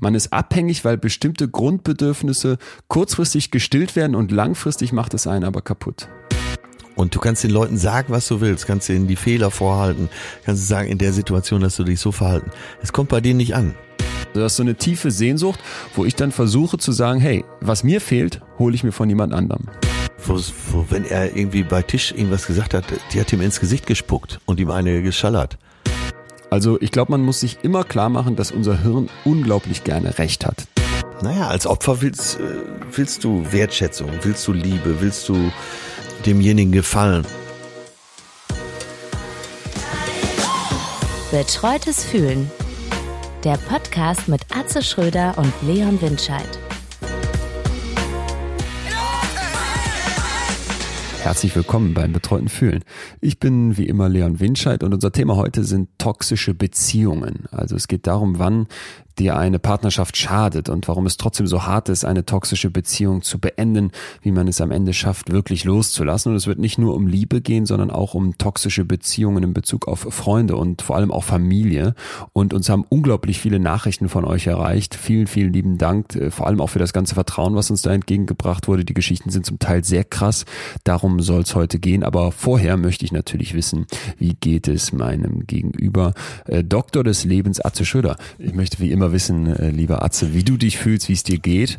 Man ist abhängig, weil bestimmte Grundbedürfnisse kurzfristig gestillt werden und langfristig macht es einen aber kaputt. Und du kannst den Leuten sagen, was du willst, kannst ihnen die Fehler vorhalten, kannst sagen, in der Situation dass du dich so verhalten. Es kommt bei denen nicht an. Du hast so eine tiefe Sehnsucht, wo ich dann versuche zu sagen, hey, was mir fehlt, hole ich mir von jemand anderem. Wo, wo, wenn er irgendwie bei Tisch irgendwas gesagt hat, die hat ihm ins Gesicht gespuckt und ihm eine geschallert. Also ich glaube, man muss sich immer klar machen, dass unser Hirn unglaublich gerne Recht hat. Naja, als Opfer willst, äh, willst du Wertschätzung, willst du Liebe, willst du demjenigen gefallen. Betreutes Fühlen. Der Podcast mit Atze Schröder und Leon Windscheid. Herzlich willkommen beim Betreuten Fühlen. Ich bin wie immer Leon Winscheid und unser Thema heute sind toxische Beziehungen. Also es geht darum, wann dir eine Partnerschaft schadet und warum es trotzdem so hart ist, eine toxische Beziehung zu beenden, wie man es am Ende schafft, wirklich loszulassen. Und es wird nicht nur um Liebe gehen, sondern auch um toxische Beziehungen in Bezug auf Freunde und vor allem auch Familie. Und uns haben unglaublich viele Nachrichten von euch erreicht. Vielen, vielen lieben Dank, äh, vor allem auch für das ganze Vertrauen, was uns da entgegengebracht wurde. Die Geschichten sind zum Teil sehr krass. Darum soll es heute gehen. Aber vorher möchte ich natürlich wissen, wie geht es meinem Gegenüber? Äh, Doktor des Lebens, Atze Schröder. Ich möchte wie immer mal wissen, äh, lieber Atze, wie du dich fühlst, wie es dir geht.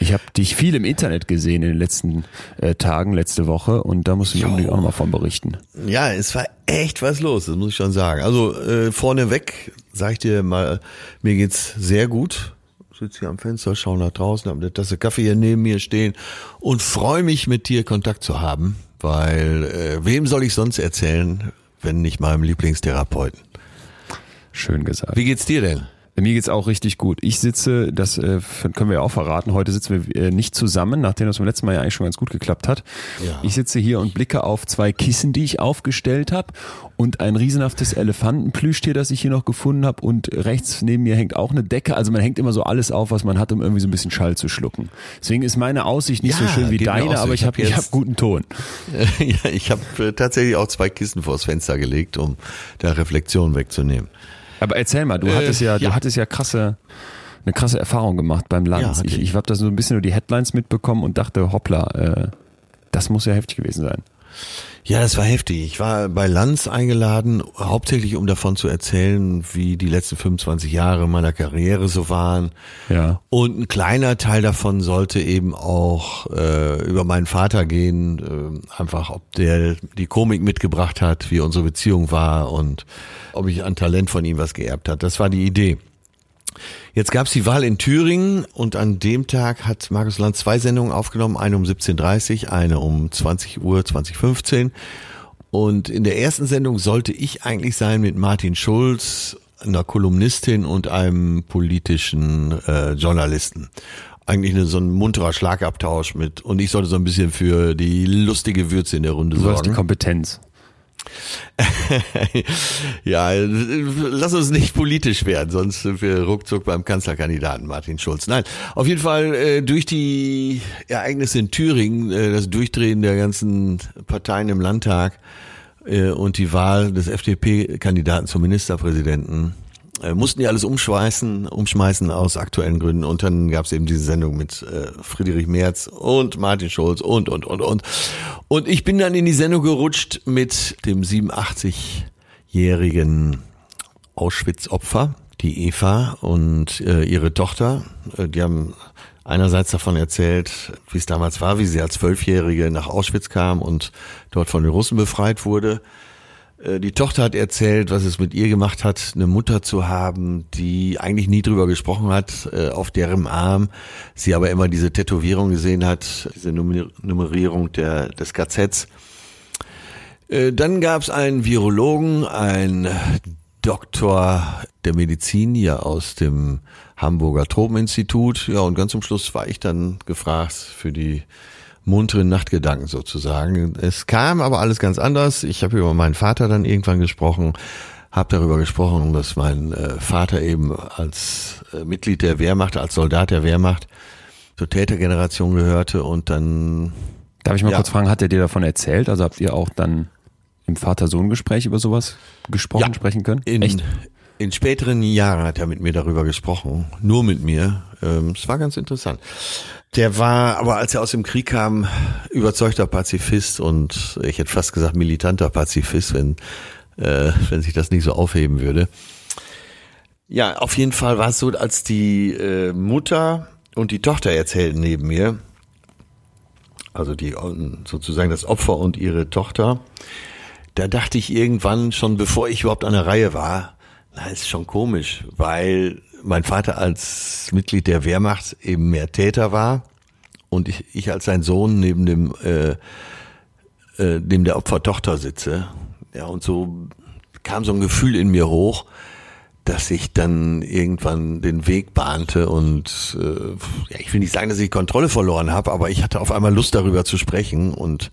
Ich habe dich viel im Internet gesehen in den letzten äh, Tagen, letzte Woche und da musst du mir unbedingt auch nochmal von berichten. Ja, es war echt was los, das muss ich schon sagen. Also äh, vorneweg sag ich dir mal, mir geht's sehr gut. Ich sitze hier am Fenster, schaue nach draußen, habe eine Tasse Kaffee hier neben mir stehen und freue mich mit dir Kontakt zu haben, weil äh, wem soll ich sonst erzählen, wenn nicht meinem Lieblingstherapeuten? Schön gesagt. Wie geht's dir denn? Mir geht's auch richtig gut. Ich sitze, das äh, können wir ja auch verraten, heute sitzen wir äh, nicht zusammen, nachdem das beim letzten Mal ja eigentlich schon ganz gut geklappt hat. Ja. Ich sitze hier und blicke auf zwei Kissen, die ich aufgestellt habe und ein riesenhaftes Elefantenplüschtier, das ich hier noch gefunden habe und rechts neben mir hängt auch eine Decke. Also man hängt immer so alles auf, was man hat, um irgendwie so ein bisschen Schall zu schlucken. Deswegen ist meine Aussicht nicht ja, so schön wie deine, aber ich habe ich hab guten Ton. ja, ich habe äh, tatsächlich auch zwei Kissen vors Fenster gelegt, um da Reflexion wegzunehmen. Aber erzähl mal, du äh, hattest ja, ja, du hattest ja krasse, eine krasse Erfahrung gemacht beim Lanz. Ja, ich ich habe da so ein bisschen nur die Headlines mitbekommen und dachte, hoppla, äh, das muss ja heftig gewesen sein. Ja, das war heftig. Ich war bei Lanz eingeladen, hauptsächlich um davon zu erzählen, wie die letzten 25 Jahre meiner Karriere so waren. Ja. Und ein kleiner Teil davon sollte eben auch äh, über meinen Vater gehen, äh, einfach ob der die Komik mitgebracht hat, wie unsere Beziehung war und ob ich an Talent von ihm was geerbt hat. Das war die Idee. Jetzt gab es die Wahl in Thüringen und an dem Tag hat Markus Land zwei Sendungen aufgenommen, eine um 17.30 Uhr, eine um 20 Uhr, 2015. Und in der ersten Sendung sollte ich eigentlich sein mit Martin Schulz, einer Kolumnistin und einem politischen äh, Journalisten. Eigentlich eine, so ein munterer Schlagabtausch mit und ich sollte so ein bisschen für die lustige Würze in der Runde du sorgen. Du hast die Kompetenz. ja, lass uns nicht politisch werden, sonst sind wir ruckzuck beim Kanzlerkandidaten Martin Schulz. Nein, auf jeden Fall äh, durch die Ereignisse in Thüringen, äh, das Durchdrehen der ganzen Parteien im Landtag äh, und die Wahl des FDP-Kandidaten zum Ministerpräsidenten äh, mussten die alles umschmeißen, umschmeißen aus aktuellen Gründen. Und dann gab es eben diese Sendung mit äh, Friedrich Merz und Martin Schulz und, und, und, und. Und ich bin dann in die Sendung gerutscht mit dem 87-jährigen Auschwitz-Opfer, die Eva und äh, ihre Tochter. Äh, die haben einerseits davon erzählt, wie es damals war, wie sie als Zwölfjährige nach Auschwitz kam und dort von den Russen befreit wurde. Äh, die Tochter hat erzählt, was es mit ihr gemacht hat, eine Mutter zu haben, die eigentlich nie drüber gesprochen hat, äh, auf deren Arm sie aber immer diese Tätowierung gesehen hat, diese Nummerierung der, des KZs. Äh, dann gab es einen Virologen, ein Doktor der Medizin hier aus dem Hamburger Tropeninstitut. Ja, und ganz zum Schluss war ich dann gefragt für die munteren Nachtgedanken sozusagen. Es kam aber alles ganz anders. Ich habe über meinen Vater dann irgendwann gesprochen, habe darüber gesprochen, dass mein äh, Vater eben als äh, Mitglied der Wehrmacht, als Soldat der Wehrmacht zur Tätergeneration gehörte und dann. Darf ich mal ja. kurz fragen, hat er dir davon erzählt? Also habt ihr auch dann im Vater-Sohn-Gespräch über sowas gesprochen, ja, sprechen können? In, Echt? In späteren Jahren hat er mit mir darüber gesprochen, nur mit mir. Ähm, es war ganz interessant. Der war aber, als er aus dem Krieg kam, überzeugter Pazifist und ich hätte fast gesagt militanter Pazifist, wenn, äh, wenn sich das nicht so aufheben würde. Ja, auf jeden Fall war es so, als die äh, Mutter und die Tochter erzählten neben mir, also die sozusagen das Opfer und ihre Tochter, da dachte ich irgendwann schon, bevor ich überhaupt an der Reihe war, na, ist schon komisch, weil mein Vater als Mitglied der Wehrmacht eben mehr Täter war und ich, ich als sein Sohn neben dem äh, äh, neben der Opfertochter sitze. Ja, und so kam so ein Gefühl in mir hoch, dass ich dann irgendwann den Weg bahnte und äh, ja, ich will nicht sagen, dass ich Kontrolle verloren habe, aber ich hatte auf einmal Lust darüber zu sprechen und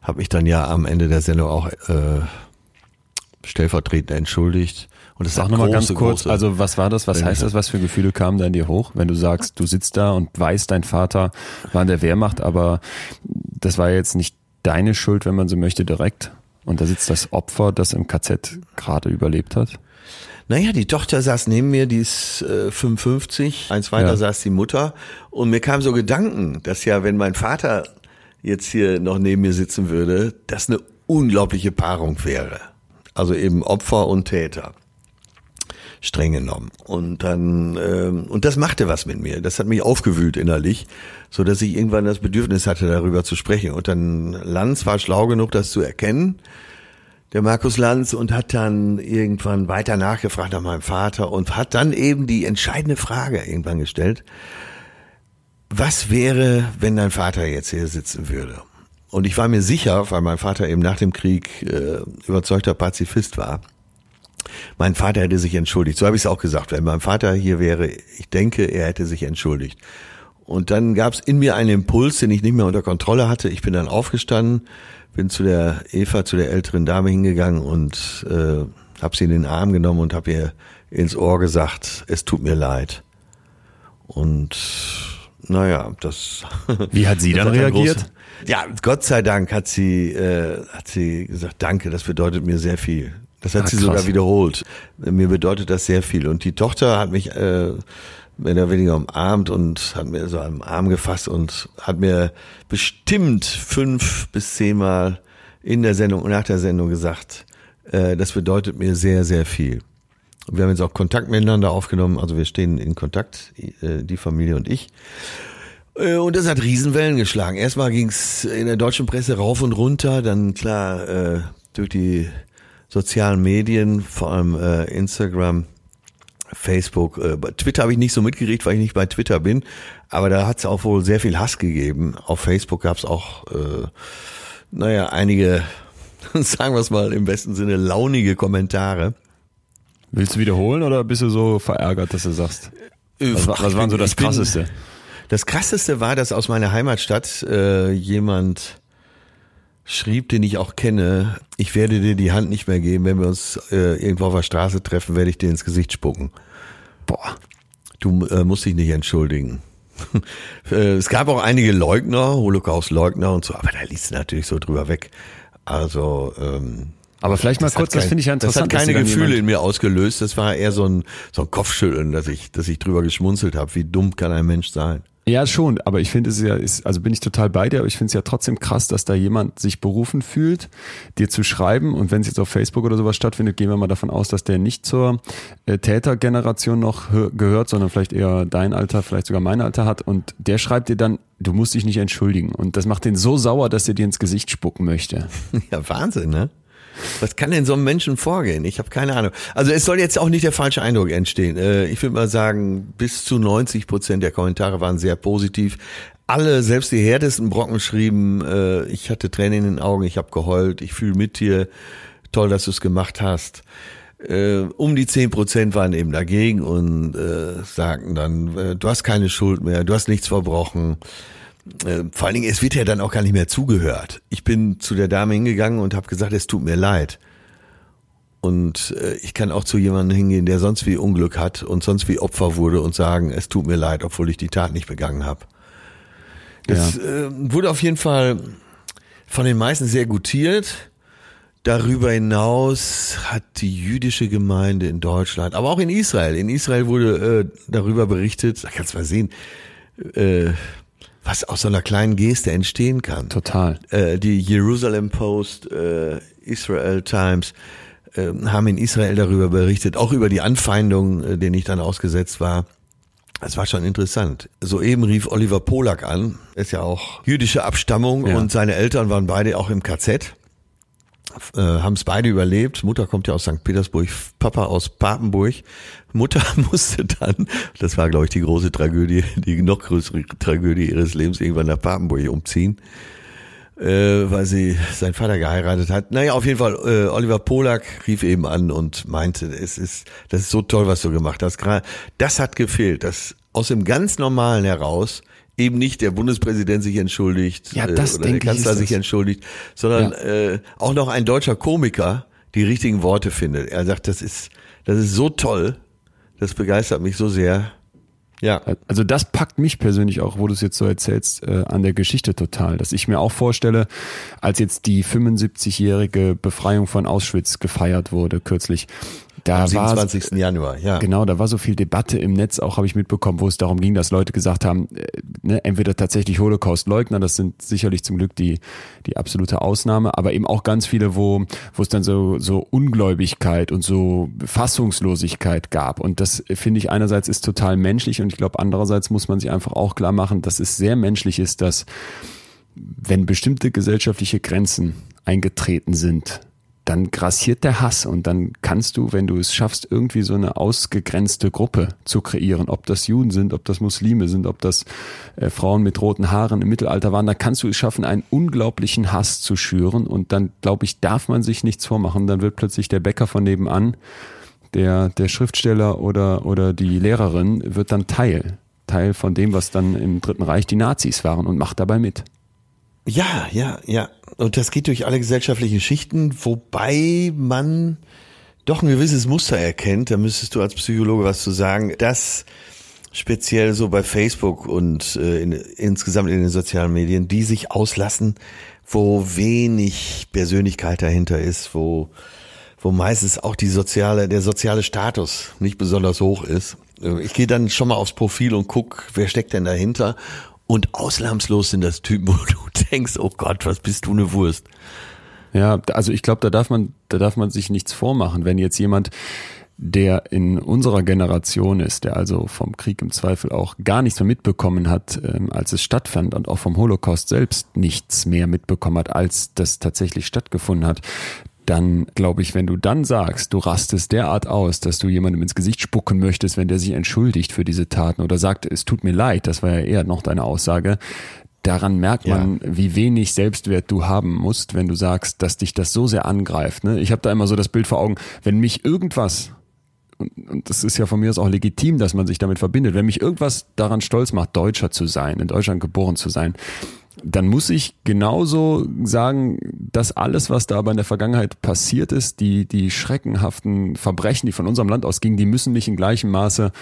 habe mich dann ja am Ende der Sendung auch äh, stellvertretend entschuldigt. Und das ist auch nochmal ganz kurz, also was war das, was heißt das, was für Gefühle kamen da in dir hoch, wenn du sagst, du sitzt da und weißt, dein Vater war in der Wehrmacht, aber das war jetzt nicht deine Schuld, wenn man so möchte, direkt. Und da sitzt das Opfer, das im KZ gerade überlebt hat. Naja, die Tochter saß neben mir, die ist äh, 55, eins weiter ja. saß die Mutter und mir kam so Gedanken, dass ja, wenn mein Vater jetzt hier noch neben mir sitzen würde, das eine unglaubliche Paarung wäre. Also eben Opfer und Täter streng genommen. Und dann ähm, und das machte was mit mir. Das hat mich aufgewühlt innerlich, so dass ich irgendwann das Bedürfnis hatte, darüber zu sprechen. Und dann Lanz war schlau genug, das zu erkennen der Markus Lanz und hat dann irgendwann weiter nachgefragt nach meinem Vater und hat dann eben die entscheidende Frage irgendwann gestellt. Was wäre, wenn dein Vater jetzt hier sitzen würde? Und ich war mir sicher, weil mein Vater eben nach dem Krieg äh, überzeugter Pazifist war, mein Vater hätte sich entschuldigt. So habe ich es auch gesagt. Wenn mein Vater hier wäre, ich denke, er hätte sich entschuldigt. Und dann gab es in mir einen Impuls, den ich nicht mehr unter Kontrolle hatte. Ich bin dann aufgestanden, bin zu der Eva, zu der älteren Dame hingegangen und äh, habe sie in den Arm genommen und habe ihr ins Ohr gesagt, es tut mir leid. Und naja, das. Wie hat sie dann reagiert? Große, ja, Gott sei Dank hat sie äh, hat sie gesagt, danke, das bedeutet mir sehr viel. Das hat ah, sie krass. sogar wiederholt. Mir bedeutet das sehr viel. Und die Tochter hat mich äh, mehr oder weniger umarmt und hat mir so am Arm gefasst und hat mir bestimmt fünf bis zehnmal in der Sendung und nach der Sendung gesagt, äh, das bedeutet mir sehr, sehr viel. Und wir haben jetzt auch Kontakt miteinander aufgenommen, also wir stehen in Kontakt, äh, die Familie und ich. Äh, und das hat Riesenwellen geschlagen. Erstmal ging's in der deutschen Presse rauf und runter, dann klar äh, durch die sozialen Medien, vor allem äh, Instagram, Facebook, äh, Twitter habe ich nicht so mitgekriegt, weil ich nicht bei Twitter bin, aber da hat es auch wohl sehr viel Hass gegeben. Auf Facebook gab es auch, äh, naja, einige, sagen wir es mal im besten Sinne, launige Kommentare. Willst du wiederholen oder bist du so verärgert, dass du sagst? Äh, was, was waren so das Krasseste? Das Krasseste war, dass aus meiner Heimatstadt äh, jemand schrieb, den ich auch kenne, ich werde dir die Hand nicht mehr geben, wenn wir uns äh, irgendwo auf der Straße treffen, werde ich dir ins Gesicht spucken. Boah, du äh, musst dich nicht entschuldigen. Äh, es gab auch einige Leugner, Holocaust-Leugner und so, aber da liest du natürlich so drüber weg. Also, ähm, aber vielleicht mal kurz, kein, das finde ich ja interessant. Das hat keine Gefühle in mir ausgelöst. Das war eher so ein, so ein Kopfschütteln, dass ich, dass ich drüber geschmunzelt habe. Wie dumm kann ein Mensch sein? Ja, schon, aber ich finde es ja, ist, also bin ich total bei dir, aber ich finde es ja trotzdem krass, dass da jemand sich berufen fühlt, dir zu schreiben und wenn es jetzt auf Facebook oder sowas stattfindet, gehen wir mal davon aus, dass der nicht zur äh, Tätergeneration noch gehört, sondern vielleicht eher dein Alter, vielleicht sogar mein Alter hat und der schreibt dir dann, du musst dich nicht entschuldigen und das macht den so sauer, dass er dir ins Gesicht spucken möchte. Ja, Wahnsinn, ne? Was kann denn so einem Menschen vorgehen? Ich habe keine Ahnung. Also es soll jetzt auch nicht der falsche Eindruck entstehen. Äh, ich würde mal sagen, bis zu 90 Prozent der Kommentare waren sehr positiv. Alle, selbst die härtesten Brocken schrieben, äh, ich hatte Tränen in den Augen, ich habe geheult, ich fühle mit dir, toll, dass du es gemacht hast. Äh, um die 10 Prozent waren eben dagegen und sagten dann, du hast keine Schuld mehr, du hast nichts verbrochen äh, vor allen Dingen, es wird ja dann auch gar nicht mehr zugehört. Ich bin zu der Dame hingegangen und habe gesagt, es tut mir leid. Und äh, ich kann auch zu jemandem hingehen, der sonst wie Unglück hat und sonst wie Opfer wurde und sagen, es tut mir leid, obwohl ich die Tat nicht begangen habe. Das ja. äh, wurde auf jeden Fall von den meisten sehr gutiert. darüber hinaus hat die jüdische Gemeinde in Deutschland, aber auch in Israel, in Israel wurde äh, darüber berichtet, da kannst du mal sehen, äh, was aus so einer kleinen Geste entstehen kann. Total. Äh, die Jerusalem Post, äh, Israel Times äh, haben in Israel darüber berichtet, auch über die Anfeindungen, äh, denen ich dann ausgesetzt war. Das war schon interessant. Soeben rief Oliver Polak an, ist ja auch jüdische Abstammung Ja. und seine Eltern waren beide auch im KZ. Äh, haben es beide überlebt. Mutter kommt ja aus St. Petersburg, Papa aus Papenburg. Mutter musste dann, das war glaube ich die große Tragödie, die noch größere Tragödie ihres Lebens, irgendwann nach Papenburg umziehen, äh, weil sie seinen Vater geheiratet hat. Naja, auf jeden Fall, äh, Oliver Polak rief eben an und meinte, es ist, das ist so toll, was du gemacht hast. Das hat gefehlt, dass aus dem ganz Normalen heraus eben nicht der Bundespräsident sich entschuldigt Ja, das äh, oder der Kanzler sich entschuldigt, sondern Ja. äh, auch noch ein deutscher Komiker die richtigen Worte findet. Er sagt, das ist, das ist so toll, das begeistert mich so sehr. Ja. Also das packt mich persönlich auch, wo du es jetzt so erzählst, äh, an der Geschichte total. Dass ich mir auch vorstelle, als jetzt die 75-jährige Befreiung von Auschwitz gefeiert wurde kürzlich, da Am war 27. Januar, ja. Genau, da war so viel Debatte im Netz, auch habe ich mitbekommen, wo es darum ging, dass Leute gesagt haben, äh, ne, entweder tatsächlich Holocaust-Leugner, das sind sicherlich zum Glück die, die absolute Ausnahme, aber eben auch ganz viele, wo, wo es dann so, so Ungläubigkeit und so Fassungslosigkeit gab. Und das äh, finde ich einerseits ist total menschlich und ich glaube andererseits muss man sich einfach auch klar machen, dass es sehr menschlich ist, dass wenn bestimmte gesellschaftliche Grenzen eingetreten sind, dann grassiert der Hass und dann kannst du, wenn du es schaffst, irgendwie so eine ausgegrenzte Gruppe zu kreieren, ob das Juden sind, ob das Muslime sind, ob das äh, Frauen mit roten Haaren im Mittelalter waren, dann kannst du es schaffen, einen unglaublichen Hass zu schüren und dann, glaube ich, darf man sich nichts vormachen, dann wird plötzlich der Bäcker von nebenan, der, der Schriftsteller oder, oder die Lehrerin wird dann Teil, Teil von dem, was dann im Dritten Reich die Nazis waren und macht dabei mit. Ja, ja, ja. Und das geht durch alle gesellschaftlichen Schichten, wobei man doch ein gewisses Muster erkennt. Da müsstest du als Psychologe was zu sagen. Das speziell so bei Facebook und äh, in, insgesamt in den sozialen Medien, die sich auslassen, wo wenig Persönlichkeit dahinter ist, wo wo meistens auch die soziale, der soziale Status nicht besonders hoch ist. Äh, Ich gehe dann schon mal aufs Profil und guck, wer steckt denn dahinter. Und ausnahmslos sind das Typen, wo du denkst, oh Gott, was bist du eine Wurst. Ja, also ich glaube, da darf man, da darf man sich nichts vormachen, wenn jetzt jemand, der in unserer Generation ist, der also vom Krieg im Zweifel auch gar nichts mehr mitbekommen hat, ähm, als es stattfand und auch vom Holocaust selbst nichts mehr mitbekommen hat, als das tatsächlich stattgefunden hat, dann glaube ich, wenn du dann sagst, du rastest derart aus, dass du jemandem ins Gesicht spucken möchtest, wenn der sich entschuldigt für diese Taten oder sagt, es tut mir leid, das war ja eher noch deine Aussage, daran merkt man, wie wenig Selbstwert du haben musst, wenn du sagst, dass dich das so sehr angreift. Ne? Ich habe da immer so das Bild vor Augen, wenn mich irgendwas und, und das ist ja von mir aus auch legitim, dass man sich damit verbindet. Wenn mich irgendwas daran stolz macht, Deutscher zu sein, in Deutschland geboren zu sein, dann muss ich genauso sagen, dass alles, was da aber in der Vergangenheit passiert ist, die, die schreckenhaften Verbrechen, die von unserem Land ausgingen, die müssen mich in gleichem Maße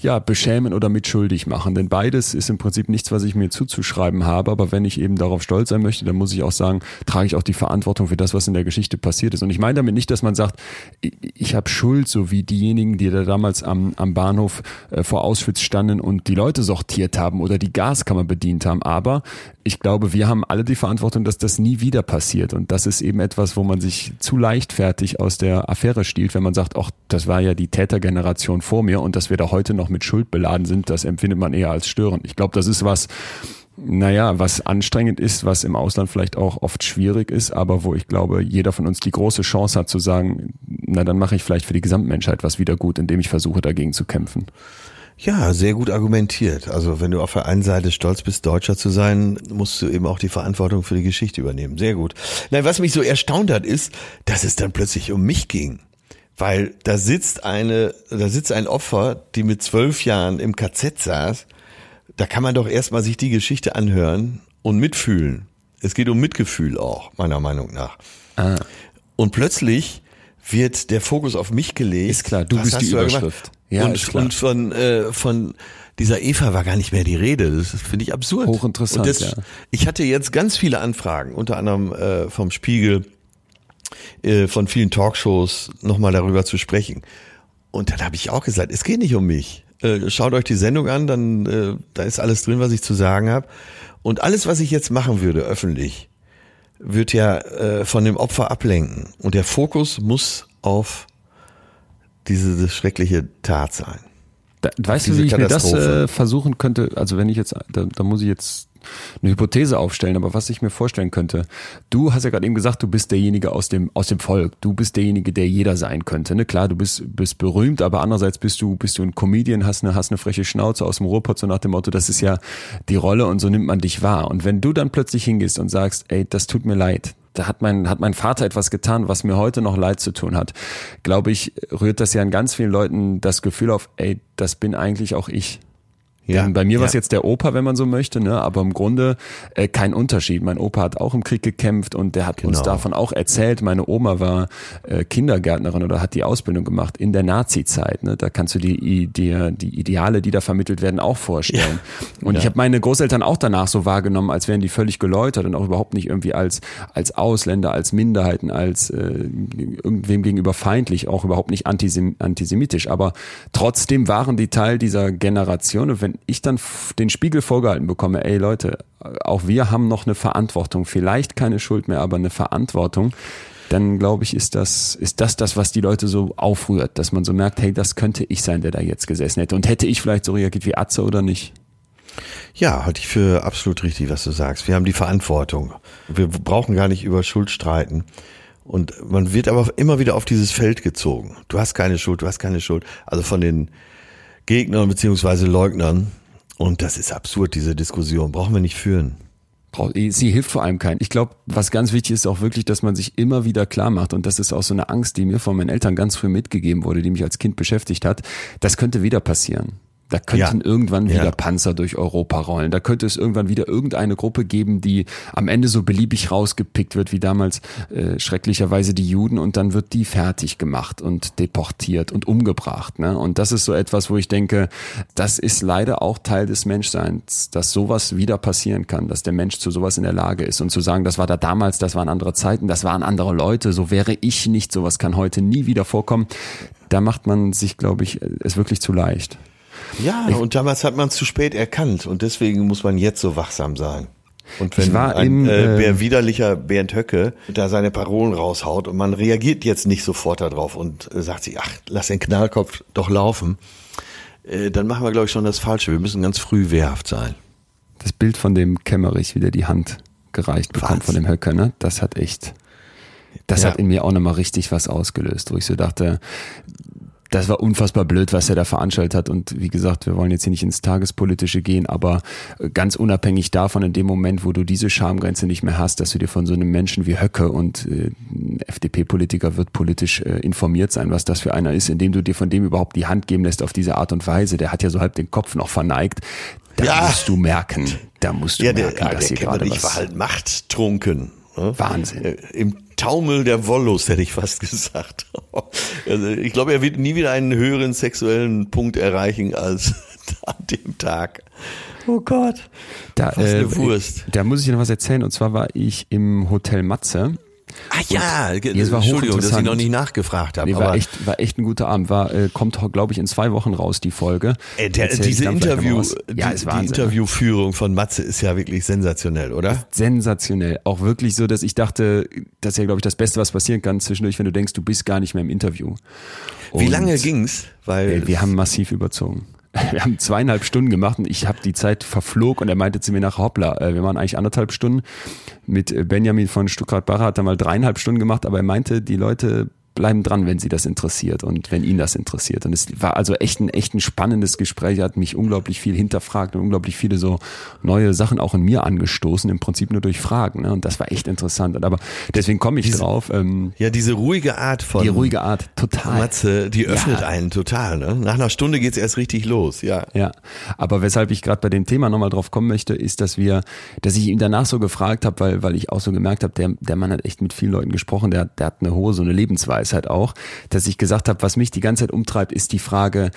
ja, beschämen oder mitschuldig machen. Denn beides ist im Prinzip nichts, was ich mir zuzuschreiben habe. Aber wenn ich eben darauf stolz sein möchte, dann muss ich auch sagen, trage ich auch die Verantwortung für das, was in der Geschichte passiert ist. Und ich meine damit nicht, dass man sagt, ich, ich habe Schuld, so wie diejenigen, die da damals am, am Bahnhof äh, vor Auschwitz standen und die Leute sortiert haben oder die Gaskammer bedient haben. Aber ich glaube, wir haben alle die Verantwortung, dass das nie wieder passiert. Und das ist eben etwas, wo man sich zu leichtfertig aus der Affäre stiehlt, wenn man sagt, ach, das war ja die Tätergeneration vor mir und dass wir da heute noch mit Schuld beladen sind, das empfindet man eher als störend. Ich glaube, das ist was, naja, was anstrengend ist, was im Ausland vielleicht auch oft schwierig ist, aber wo ich glaube, jeder von uns die große Chance hat zu sagen, na dann mache ich vielleicht für die Gesamtmenschheit was wieder gut, indem ich versuche dagegen zu kämpfen. Ja, sehr gut argumentiert. Also wenn du auf der einen Seite stolz bist, Deutscher zu sein, musst du eben auch die Verantwortung für die Geschichte übernehmen. Sehr gut. Nein, was mich so erstaunt hat, ist, dass es dann plötzlich um mich ging. Weil da sitzt eine, da sitzt ein Opfer, die mit zwölf Jahren im KZ saß. Da kann man doch erstmal sich die Geschichte anhören und mitfühlen. Es geht um Mitgefühl auch, meiner Meinung nach. Ah. Und plötzlich wird der Fokus auf mich gelegt. Ist klar, du Was bist die Überschrift. Ja, und, und von, äh, von dieser Eva war gar nicht mehr die Rede. Das finde ich absurd. Hochinteressant, das, ja. Ich hatte jetzt ganz viele Anfragen, unter anderem äh, vom Spiegel, äh, von vielen Talkshows nochmal darüber zu sprechen. Und dann habe ich auch gesagt, es geht nicht um mich. Äh, schaut euch die Sendung an, dann äh, da ist alles drin, was ich zu sagen habe. Und alles, was ich jetzt machen würde, öffentlich, wird ja äh, von dem Opfer ablenken. Und der Fokus muss auf diese schreckliche Tat sein. Da, weißt du, wie ich mir das äh, versuchen könnte? Also wenn ich jetzt, da, da muss ich jetzt eine Hypothese aufstellen, aber was ich mir vorstellen könnte, du hast ja gerade eben gesagt, du bist derjenige aus dem aus dem Volk, du bist derjenige, der jeder sein könnte. Ne? Klar, du bist bist berühmt, aber andererseits bist du bist du ein Comedian, hast eine hast eine freche Schnauze aus dem Ruhrpott so nach dem Motto, das ist ja die Rolle und so nimmt man dich wahr. Und wenn du dann plötzlich hingehst und sagst, ey, das tut mir leid, da hat mein, hat mein Vater etwas getan, was mir heute noch leid zu tun hat, glaube ich, rührt das ja an ganz vielen Leuten das Gefühl auf, ey, das bin eigentlich auch ich. Ja, bei mir ja. war es jetzt der Opa, wenn man so möchte, ne? aber im Grunde äh, kein Unterschied. Mein Opa hat auch im Krieg gekämpft und der hat genau. uns davon auch erzählt. Meine Oma war äh, Kindergärtnerin oder hat die Ausbildung gemacht in der Nazi-Zeit. Ne? Da kannst du die, die, die Ideale, die da vermittelt werden, auch vorstellen. Ja. Und ich habe meine Großeltern auch danach so wahrgenommen, als wären die völlig geläutert und auch überhaupt nicht irgendwie als, als Ausländer, als Minderheiten, als äh, irgendwem gegenüber feindlich, auch überhaupt nicht antisem antisemitisch. Aber trotzdem waren die Teil dieser Generation. Und wenn ich dann den Spiegel vorgehalten bekomme, ey Leute, auch wir haben noch eine Verantwortung, vielleicht keine Schuld mehr, aber eine Verantwortung, dann glaube ich, ist das, ist das das, was die Leute so aufrührt, dass man so merkt, hey, das könnte ich sein, der da jetzt gesessen hätte. Und hätte ich vielleicht so reagiert wie Atze oder nicht? Ja, halte ich für absolut richtig, was du sagst. Wir haben die Verantwortung. Wir brauchen gar nicht über Schuld streiten. Und man wird aber immer wieder auf dieses Feld gezogen. Du hast keine Schuld, du hast keine Schuld. Also von den Gegnern beziehungsweise Leugnern. Und das ist absurd, diese Diskussion. Brauchen wir nicht führen. Sie hilft vor allem keinen. Ich glaube, was ganz wichtig ist auch wirklich, dass man sich immer wieder klar macht, und das ist auch so eine Angst, die mir von meinen Eltern ganz früh mitgegeben wurde, die mich als Kind beschäftigt hat, das könnte wieder passieren. Da könnten ja. irgendwann wieder ja. Panzer durch Europa rollen. Da könnte es irgendwann wieder irgendeine Gruppe geben, die am Ende so beliebig rausgepickt wird, wie damals äh, schrecklicherweise die Juden, und dann wird die fertig gemacht und deportiert und umgebracht. Ne? Und das ist so etwas, wo ich denke, das ist leider auch Teil des Menschseins, dass sowas wieder passieren kann, dass der Mensch zu sowas in der Lage ist. Und zu sagen, das war da damals, das waren andere Zeiten, das waren andere Leute, so wäre ich nicht, sowas kann heute nie wieder vorkommen. Da macht man sich, glaube ich, es wirklich zu leicht. Ja, ich, und damals hat man es zu spät erkannt und deswegen muss man jetzt so wachsam sein. Und wenn ein im, äh, äh, widerlicher Bernd Höcke da seine Parolen raushaut und man reagiert jetzt nicht sofort darauf und äh, sagt sich, ach, lass den Knallkopf doch laufen, äh, dann machen wir, glaube ich, schon das Falsche. Wir müssen ganz früh wehrhaft sein. Das Bild von dem Kämmerich wieder die Hand gereicht bekommt von dem Höcke, ne? Das hat echt, das ja. hat in mir auch nochmal richtig was ausgelöst, wo ich so dachte, das war unfassbar blöd, was er da veranstaltet hat. Und wie gesagt, wir wollen jetzt hier nicht ins Tagespolitische gehen, aber ganz unabhängig davon, in dem Moment, wo du diese Schamgrenze nicht mehr hast, dass du dir von so einem Menschen wie Höcke und äh, FDP-Politiker wird politisch äh, informiert sein, was das für einer ist, indem du dir von dem überhaupt die Hand geben lässt auf diese Art und Weise. Der hat ja so halb den Kopf noch verneigt. Da ja. musst du merken, da musst du ja, merken, der, dass hier gerade was... war halt machttrunken. Ne? Wahnsinn. Äh, Im Taumel der Wollust, hätte ich fast gesagt. Also ich glaube, er wird nie wieder einen höheren sexuellen Punkt erreichen als an dem Tag. Oh Gott. Da, äh, Wurst. Da muss ich noch was erzählen. Und zwar war ich im Hotel Matze Ah ja, das war Entschuldigung, dass ich noch nicht nachgefragt habe. Nee, war, echt, war echt ein guter Abend. War, äh, kommt, glaube ich, in zwei Wochen raus, die Folge. Äh, der, diese Interview, ja, die, die ne? Interviewführung von Matze ist ja wirklich sensationell, oder? Sensationell. Auch wirklich so, dass ich dachte, das ist ja, glaube ich, das Beste, was passieren kann zwischendurch, wenn du denkst, du bist gar nicht mehr im Interview. Und Wie lange ging's? Weil wir haben massiv überzogen. wir haben zweieinhalb Stunden gemacht und ich habe die Zeit verflog und er meinte zu mir nach hoppla, äh, wir waren eigentlich anderthalb Stunden. Mit äh, Benjamin von Stuttgart-Barre hat er mal dreieinhalb Stunden gemacht, aber er meinte, die Leute bleiben dran, wenn sie das interessiert und wenn ihn das interessiert. Und es war also echt ein, echt ein spannendes Gespräch. Hat mich unglaublich viel hinterfragt und unglaublich viele so neue Sachen auch in mir angestoßen, im Prinzip nur durch Fragen. Ne? Und das war echt interessant. Und aber deswegen komme ich diese, drauf. Ähm, ja, diese ruhige Art von die ruhige Art, total. Matze, die öffnet ja. einen total. Ne? Nach einer Stunde geht's erst richtig los. Ja. Ja. Aber weshalb ich gerade bei dem Thema nochmal drauf kommen möchte, ist, dass wir, dass ich ihn danach so gefragt habe, weil, weil ich auch so gemerkt habe, der, der Mann hat echt mit vielen Leuten gesprochen, der, der hat eine hohe so eine Lebensweise Weisheit auch, dass ich gesagt habe, was mich die ganze Zeit umtreibt, ist die Frage,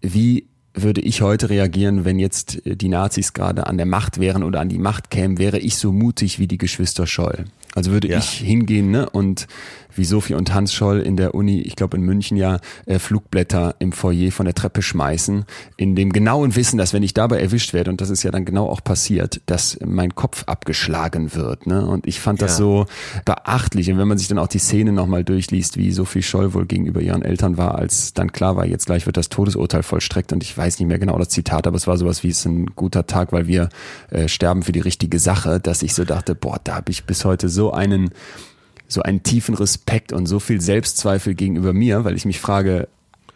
wie würde ich heute reagieren, wenn jetzt die Nazis gerade an der Macht wären oder an die Macht kämen, wäre ich so mutig wie die Geschwister Scholl. Also würde Ja. ich hingehen ne, und wie Sophie und Hans Scholl in der Uni, ich glaube in München ja, äh, Flugblätter im Foyer von der Treppe schmeißen, in dem genauen Wissen, dass wenn ich dabei erwischt werde, und das ist ja dann genau auch passiert, dass mein Kopf abgeschlagen wird. Ne? Und ich fand das Ja. so beachtlich. Und wenn man sich dann auch die Szene nochmal durchliest, wie Sophie Scholl wohl gegenüber ihren Eltern war, als dann klar war, jetzt gleich wird das Todesurteil vollstreckt. Und ich weiß nicht mehr genau das Zitat, aber es war sowas wie es ist ein guter Tag, weil wir äh, sterben für die richtige Sache, dass ich so dachte, boah, da habe ich bis heute so einen so einen tiefen Respekt und so viel Selbstzweifel gegenüber mir, weil ich mich frage,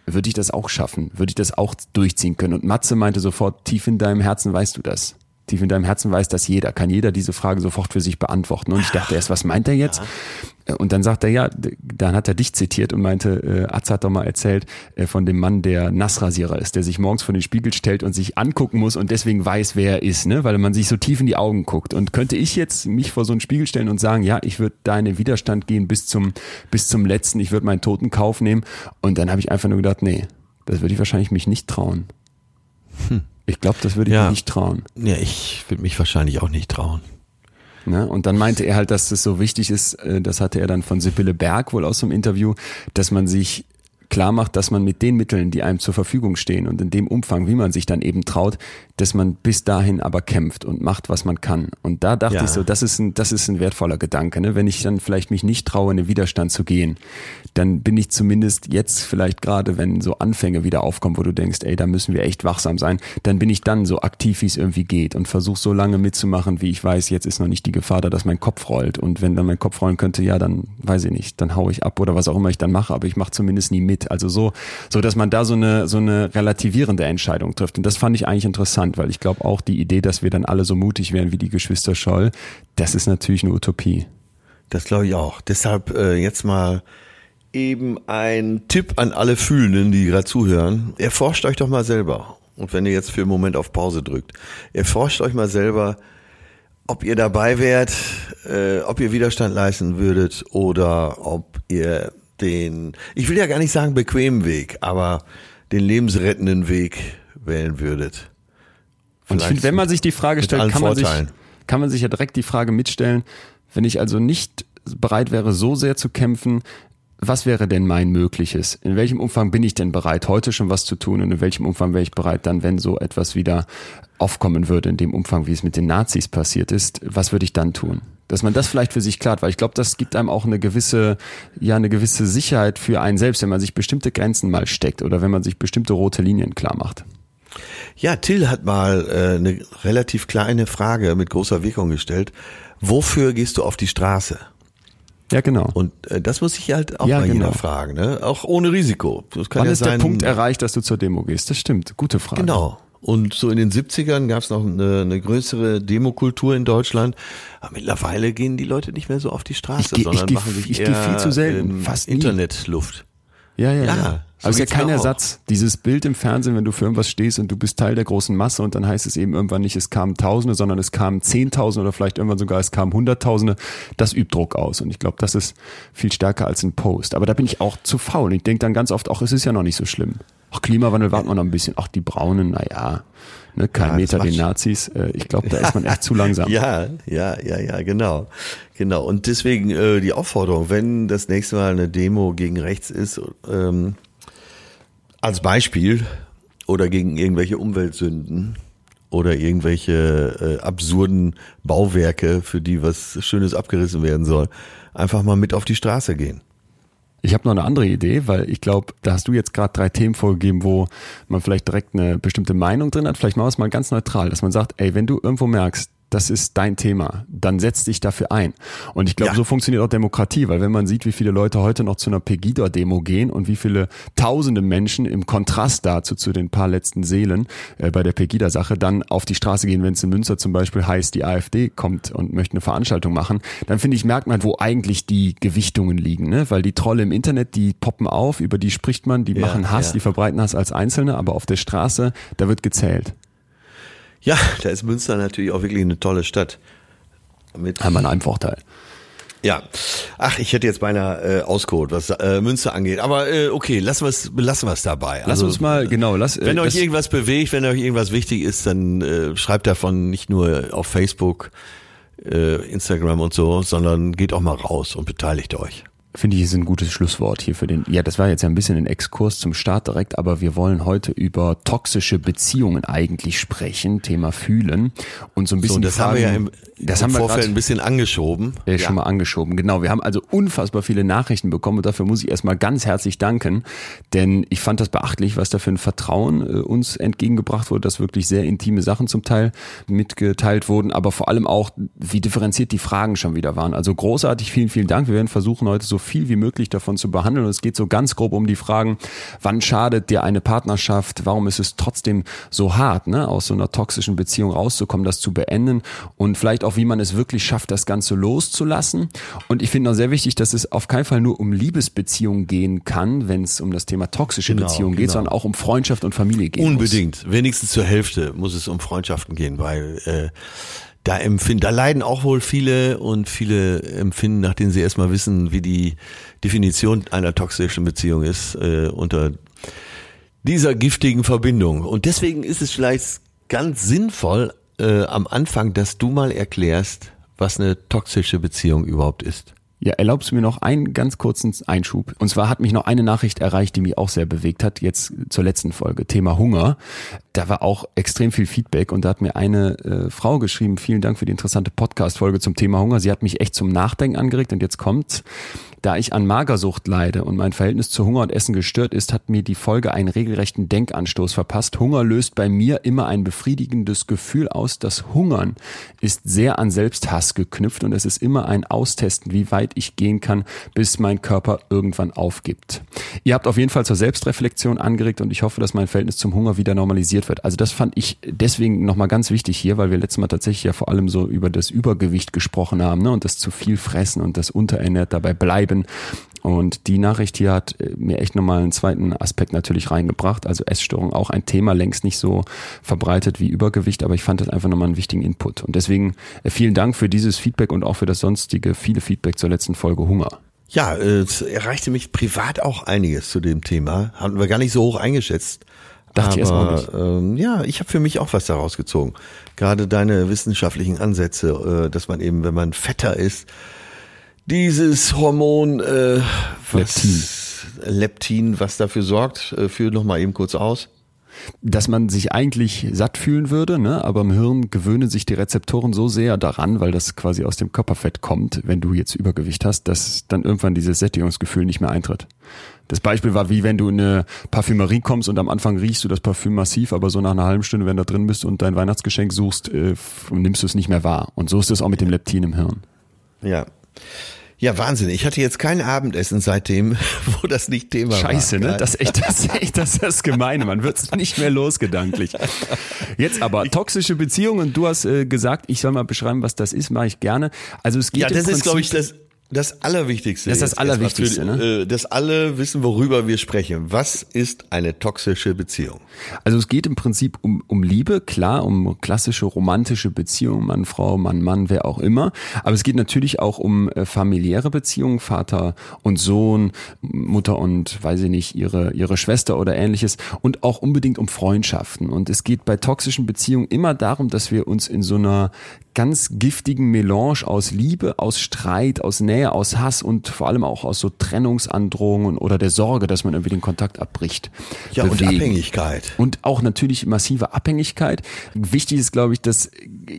würde ich das auch schaffen? Würde ich das auch durchziehen können? Und Matze meinte sofort, tief in deinem Herzen weißt du das. Tief in deinem Herzen weiß das jeder. Kann jeder diese Frage sofort für sich beantworten. Und ich dachte erst, was meint er jetzt? Und dann sagt er, ja, dann hat er dich zitiert und meinte, äh, Atze hat doch mal erzählt äh, von dem Mann, der Nassrasierer ist, der sich morgens vor den Spiegel stellt und sich angucken muss und deswegen weiß, wer er ist, ne? weil man sich so tief in die Augen guckt. Und könnte ich jetzt mich vor so einen Spiegel stellen und sagen, ja, ich würde da in den Widerstand gehen bis zum, bis zum letzten, ich würde meinen Toten Kauf nehmen. Und dann habe ich einfach nur gedacht, nee, das würde ich wahrscheinlich mich nicht trauen. Ich glaube, das würde ich Ja. mir nicht trauen. Ja, ich würde mich wahrscheinlich auch nicht trauen. Ne? Und dann meinte er halt, dass es so wichtig ist, äh, das hatte er dann von Sibylle Berg wohl aus dem Interview, dass man sich klar macht, dass man mit den Mitteln, die einem zur Verfügung stehen und in dem Umfang, wie man sich dann eben traut, dass man bis dahin aber kämpft und macht, was man kann. Und da dachte Ja. ich so, das ist ein, das ist ein wertvoller Gedanke. Ne? Wenn ich dann vielleicht mich nicht traue, in den Widerstand zu gehen, dann bin ich zumindest jetzt vielleicht gerade, wenn so Anfänge wieder aufkommen, wo du denkst, ey, da müssen wir echt wachsam sein, dann bin ich dann so aktiv, wie es irgendwie geht und versuche so lange mitzumachen, wie ich weiß, jetzt ist noch nicht die Gefahr da, dass mein Kopf rollt. Und wenn dann mein Kopf rollen könnte, ja, dann weiß ich nicht, dann hau ich ab oder was auch immer ich dann mache, aber ich mache zumindest nie mit. Also so, so dass man da so eine, so eine relativierende Entscheidung trifft. Und das fand ich eigentlich interessant, weil ich glaube auch die Idee, dass wir dann alle so mutig wären wie die Geschwister Scholl, das ist natürlich eine Utopie. Das glaube ich auch. Deshalb äh, jetzt mal eben ein Tipp an alle Fühlenden, die gerade zuhören. Erforscht euch doch mal selber. Und wenn ihr jetzt für einen Moment auf Pause drückt, erforscht euch mal selber, ob ihr dabei wärt, äh, ob ihr Widerstand leisten würdet oder ob ihr den, ich will ja gar nicht sagen bequemen Weg, aber den lebensrettenden Weg wählen würdet. Und ich Vielleicht finde, wenn man sich die Frage stellt, kann man, sich, kann man sich ja direkt die Frage mitstellen, wenn ich also nicht bereit wäre, so sehr zu kämpfen, was wäre denn mein Mögliches? In welchem Umfang bin ich denn bereit, heute schon was zu tun und in welchem Umfang wäre ich bereit, dann, wenn so etwas wieder aufkommen würde, in dem Umfang, wie es mit den Nazis passiert ist, was würde ich dann tun? Dass man das vielleicht für sich klärt, weil ich glaube, das gibt einem auch eine gewisse, ja, eine gewisse Sicherheit für einen selbst, wenn man sich bestimmte Grenzen mal steckt oder wenn man sich bestimmte rote Linien klar macht. Ja, Till hat mal äh, eine relativ kleine Frage mit großer Wirkung gestellt. Wofür gehst du auf die Straße? Ja, genau. Und äh, das muss sich halt auch Ja, mal genau. jeder fragen, ne? Auch ohne Risiko. Das kann Wann ja ist sein, der Punkt erreicht, dass du zur Demo gehst? Das stimmt. Gute Frage. Genau. Und so in den 70ern gab es noch eine, eine größere Demokultur in Deutschland. Aber mittlerweile gehen die Leute nicht mehr so auf die Straße, Ich ich sondern geh- machen sich ich eher viel zu selten, in fast. Internetluft. Ja, ja, Ja, ja. so es ist ja kein auch. Ersatz. Dieses Bild im Fernsehen, wenn du für irgendwas stehst und du bist Teil der großen Masse und dann heißt es eben irgendwann nicht, es kamen Tausende, sondern es kamen Zehntausende oder vielleicht irgendwann sogar es kamen Hunderttausende. Das übt Druck aus. Und ich glaube, das ist viel stärker als ein Post. Aber da bin ich auch zu faul. Ich denke dann ganz oft, ach, es ist ja noch nicht so schlimm. Ach, Klimawandel warten wir noch ein bisschen. Ach, die Braunen, na ja, ne, kein Ja, Meter den Nazis. Äh, Ich glaube, da ist man echt zu langsam. Ja, ja, ja, ja, genau. Genau. Und deswegen äh, die Aufforderung, wenn das nächste Mal eine Demo gegen rechts ist, ähm, als Beispiel oder gegen irgendwelche Umweltsünden oder irgendwelche äh, absurden Bauwerke, für die was Schönes abgerissen werden soll, einfach mal mit auf die Straße gehen. Ich habe noch eine andere Idee, weil ich glaube, da hast du jetzt gerade drei Themen vorgegeben, wo man vielleicht direkt eine bestimmte Meinung drin hat. Vielleicht machen wir es mal ganz neutral, dass man sagt, ey, wenn du irgendwo merkst, das ist dein Thema, dann setz dich dafür ein. Und ich glaube, Ja. so funktioniert auch Demokratie, weil wenn man sieht, wie viele Leute heute noch zu einer Pegida-Demo gehen und wie viele tausende Menschen im Kontrast dazu zu den paar letzten Seelen äh, bei der Pegida-Sache dann auf die Straße gehen, wenn es in Münster zum Beispiel heißt, die AfD kommt und möchte eine Veranstaltung machen, dann finde ich, merkt man, wo eigentlich die Gewichtungen liegen, ne? Weil die Trolle im Internet, die poppen auf, über die spricht man, die Ja, machen Hass, ja. die verbreiten Hass als Einzelne, aber auf der Straße, da wird gezählt. Ja, da ist Münster natürlich auch wirklich eine tolle Stadt. Mit Haben wir einen Vorteil. Ja, ach, ich hätte jetzt beinahe äh, ausgeholt, was äh, Münster angeht. Aber äh, okay, lassen wir es belassen wir es dabei. Lass Also, uns mal, genau, lass, Wenn äh, euch das- irgendwas bewegt, wenn euch irgendwas wichtig ist, dann äh, schreibt davon nicht nur auf Facebook äh, Instagram und so, sondern geht auch mal raus und beteiligt euch. Finde ich, ist ein gutes Schlusswort hier für den. Ja, das war jetzt ja ein bisschen ein Exkurs zum Start direkt, aber wir wollen heute über toxische Beziehungen eigentlich sprechen, Thema fühlen und so ein bisschen. So, das fragen, haben wir ja im, das im haben Vorfeld wir ein bisschen angeschoben. Ja, schon mal angeschoben. Genau. Wir haben also unfassbar viele Nachrichten bekommen und dafür muss ich erstmal ganz herzlich danken, denn ich fand das beachtlich, was da für ein Vertrauen äh, uns entgegengebracht wurde, dass wirklich sehr intime Sachen zum Teil mitgeteilt wurden, aber vor allem auch, wie differenziert die Fragen schon wieder waren. Also großartig, vielen, vielen Dank. Wir werden versuchen heute so viel wie möglich davon zu behandeln. Und es geht so ganz grob um die Fragen, wann schadet dir eine Partnerschaft? Warum ist es trotzdem so hart, ne, aus so einer toxischen Beziehung rauszukommen, das zu beenden? Und vielleicht auch, wie man es wirklich schafft, das Ganze loszulassen. Und ich finde auch sehr wichtig, dass es auf keinen Fall nur um Liebesbeziehungen gehen kann, wenn es um das Thema toxische genau, Beziehungen geht, genau. sondern auch um Freundschaft und Familie geht. Unbedingt. Muss. Wenigstens zur Hälfte muss es um Freundschaften gehen, weil äh, da empfinden, da leiden auch wohl viele und viele empfinden, nachdem sie erstmal wissen, wie die Definition einer toxischen Beziehung ist, äh, unter dieser giftigen Verbindung. Und deswegen ist es vielleicht ganz sinnvoll äh, am Anfang, dass du mal erklärst, was eine toxische Beziehung überhaupt ist. Ja, erlaubst du mir noch einen ganz kurzen Einschub. Und zwar hat mich noch eine Nachricht erreicht, die mich auch sehr bewegt hat, jetzt zur letzten Folge, Thema Hunger. Da war auch extrem viel Feedback und da hat mir eine äh, Frau geschrieben, vielen Dank für die interessante Podcast-Folge zum Thema Hunger. Sie hat mich echt zum Nachdenken angeregt und jetzt kommt's. Da ich an Magersucht leide und mein Verhältnis zu Hunger und Essen gestört ist, hat mir die Folge einen regelrechten Denkanstoß verpasst. Hunger löst bei mir immer ein befriedigendes Gefühl aus. Das Hungern ist sehr an Selbsthass geknüpft und es ist immer ein Austesten, wie weit ich gehen kann, bis mein Körper irgendwann aufgibt. Ihr habt auf jeden Fall zur Selbstreflexion angeregt und ich hoffe, dass mein Verhältnis zum Hunger wieder normalisiert wird. Also das fand ich deswegen nochmal ganz wichtig hier, weil wir letztes Mal tatsächlich ja vor allem so über das Übergewicht gesprochen haben ne? und das zu viel fressen und das unterernährt dabei bleiben. Und die Nachricht hier hat äh, mir echt nochmal einen zweiten Aspekt natürlich reingebracht. Also Essstörung auch ein Thema, längst nicht so verbreitet wie Übergewicht, aber ich fand das einfach nochmal einen wichtigen Input. Und deswegen äh, vielen Dank für dieses Feedback und auch für das sonstige viele Feedback zur letzten Folge Hunger. Ja, es erreichte mich privat auch einiges zu dem Thema. Hatten wir gar nicht so hoch eingeschätzt. Dachte ich ähm, ja, ich habe für mich auch was daraus gezogen. Gerade deine wissenschaftlichen Ansätze, äh, dass man eben, wenn man fetter ist, dieses Hormon äh, was, Leptin. Leptin, was dafür sorgt, äh, führ noch mal eben kurz aus. Dass man sich eigentlich satt fühlen würde, ne? aber im Hirn gewöhnen sich die Rezeptoren so sehr daran, weil das quasi aus dem Körperfett kommt, wenn du jetzt Übergewicht hast, dass dann irgendwann dieses Sättigungsgefühl nicht mehr eintritt. Das Beispiel war wie wenn du in eine Parfümerie kommst und am Anfang riechst du das Parfüm massiv, aber so nach einer halben Stunde, wenn du da drin bist und dein Weihnachtsgeschenk suchst, äh, nimmst du es nicht mehr wahr. Und so ist es auch mit dem Leptin im Hirn. Ja. Ja, Wahnsinn. Ich hatte jetzt kein Abendessen seitdem, wo das nicht Thema Scheiße, war. Scheiße, ne? Das ist echt, das echt, das das Gemeine. Man wird nicht mehr los gedanklich. Jetzt aber toxische Beziehungen. Du hast äh, gesagt, ich soll mal beschreiben, was das ist. Mache ich gerne. Also es geht Ja, das ist, glaube ich, das das Allerwichtigste. Das ist das Allerwichtigste, für, ne? Äh, dass alle wissen, worüber wir sprechen. Was ist eine toxische Beziehung? Also es geht im Prinzip um, um Liebe, klar, um klassische romantische Beziehungen, Mann, Frau, Mann, Mann, wer auch immer. Aber es geht natürlich auch um äh, familiäre Beziehungen, Vater und Sohn, Mutter und, weiß ich nicht, ihre, ihre Schwester oder ähnliches. Und auch unbedingt um Freundschaften. Und es geht bei toxischen Beziehungen immer darum, dass wir uns in so einer ganz giftigen Melange aus Liebe, aus Streit, aus Nähe, aus Hass und vor allem auch aus so Trennungsandrohungen oder der Sorge, dass man irgendwie den Kontakt abbricht. Ja, bewegen. und Abhängigkeit. Und auch natürlich massive Abhängigkeit. Wichtig ist, glaube ich, dass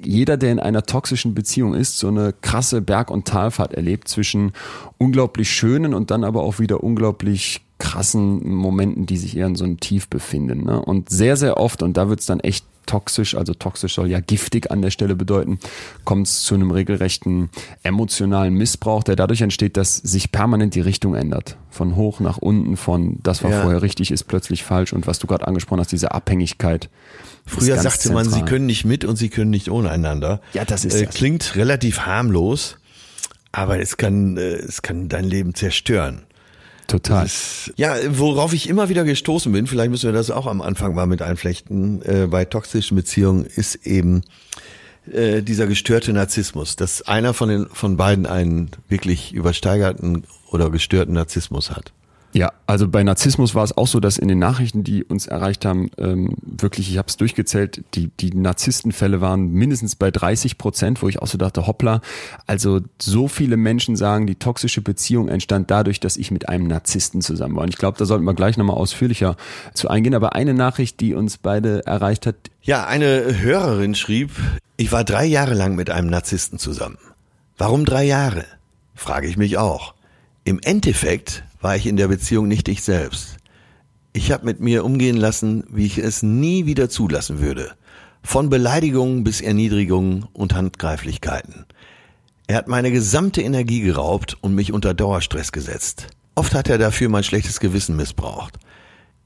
jeder, der in einer toxischen Beziehung ist, so eine krasse Berg- und Talfahrt erlebt zwischen unglaublich schönen und dann aber auch wieder unglaublich krassen Momenten, die sich eher in so einem Tief befinden. Ne? Und sehr, sehr oft, und da wird's dann echt toxisch, also toxisch soll ja giftig an der Stelle bedeuten, kommt es zu einem regelrechten emotionalen Missbrauch, der dadurch entsteht, dass sich permanent die Richtung ändert. Von hoch nach unten, von das war ja. vorher richtig, ist plötzlich falsch und was du gerade angesprochen hast, diese Abhängigkeit. Früher sagte zentral. man, sie können nicht mit und sie können nicht ohne einander. Ja, das ist äh, Klingt relativ harmlos, aber es kann, äh, es kann dein Leben zerstören. Total. Ist, ja, worauf ich immer wieder gestoßen bin, vielleicht müssen wir das auch am Anfang mal mit einflechten, äh, bei toxischen Beziehungen, ist eben äh, dieser gestörte Narzissmus, dass einer von den von beiden einen wirklich übersteigerten oder gestörten Narzissmus hat. Ja, also bei Narzissmus war es auch so, dass in den Nachrichten, die uns erreicht haben, ähm, wirklich, ich habe es durchgezählt, die, die Narzisstenfälle waren mindestens bei 30 Prozent, wo ich auch so dachte, hoppla, also so viele Menschen sagen, die toxische Beziehung entstand dadurch, dass ich mit einem Narzissten zusammen war. Und ich glaube, da sollten wir gleich nochmal ausführlicher zu eingehen. Aber eine Nachricht, die uns beide erreicht hat. Ja, eine Hörerin schrieb, ich war drei Jahre lang mit einem Narzissten zusammen. Warum drei Jahre? Frage ich mich auch. Im Endeffekt war ich in der Beziehung nicht ich selbst. Ich habe mit mir umgehen lassen, wie ich es nie wieder zulassen würde. Von Beleidigungen bis Erniedrigungen und Handgreiflichkeiten. Er hat meine gesamte Energie geraubt und mich unter Dauerstress gesetzt. Oft hat er dafür mein schlechtes Gewissen missbraucht.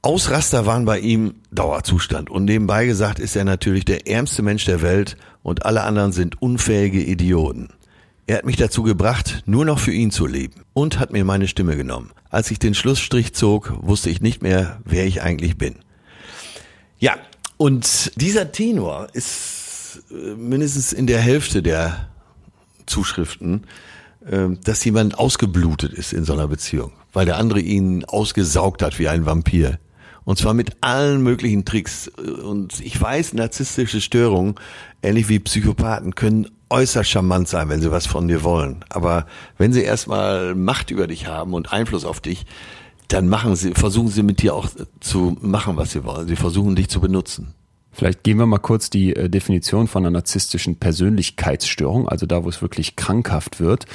Ausraster waren bei ihm Dauerzustand und nebenbei gesagt ist er natürlich der ärmste Mensch der Welt und alle anderen sind unfähige Idioten. Er hat mich dazu gebracht, nur noch für ihn zu leben und hat mir meine Stimme genommen. Als ich den Schlussstrich zog, wusste ich nicht mehr, wer ich eigentlich bin. Ja, und dieser Tenor ist äh, mindestens in der Hälfte der Zuschriften, äh, dass jemand ausgeblutet ist in so einer Beziehung, weil der andere ihn ausgesaugt hat wie ein Vampir. Und zwar mit allen möglichen Tricks. Und ich weiß, narzisstische Störungen, ähnlich wie Psychopathen, können äußerst charmant sein, wenn sie was von dir wollen. Aber wenn sie erstmal Macht über dich haben und Einfluss auf dich, dann machen sie, versuchen sie mit dir auch zu machen, was sie wollen. Sie versuchen dich zu benutzen. Vielleicht gehen wir mal kurz die äh, Definition von einer narzisstischen Persönlichkeitsstörung, also da, wo es wirklich krankhaft wird.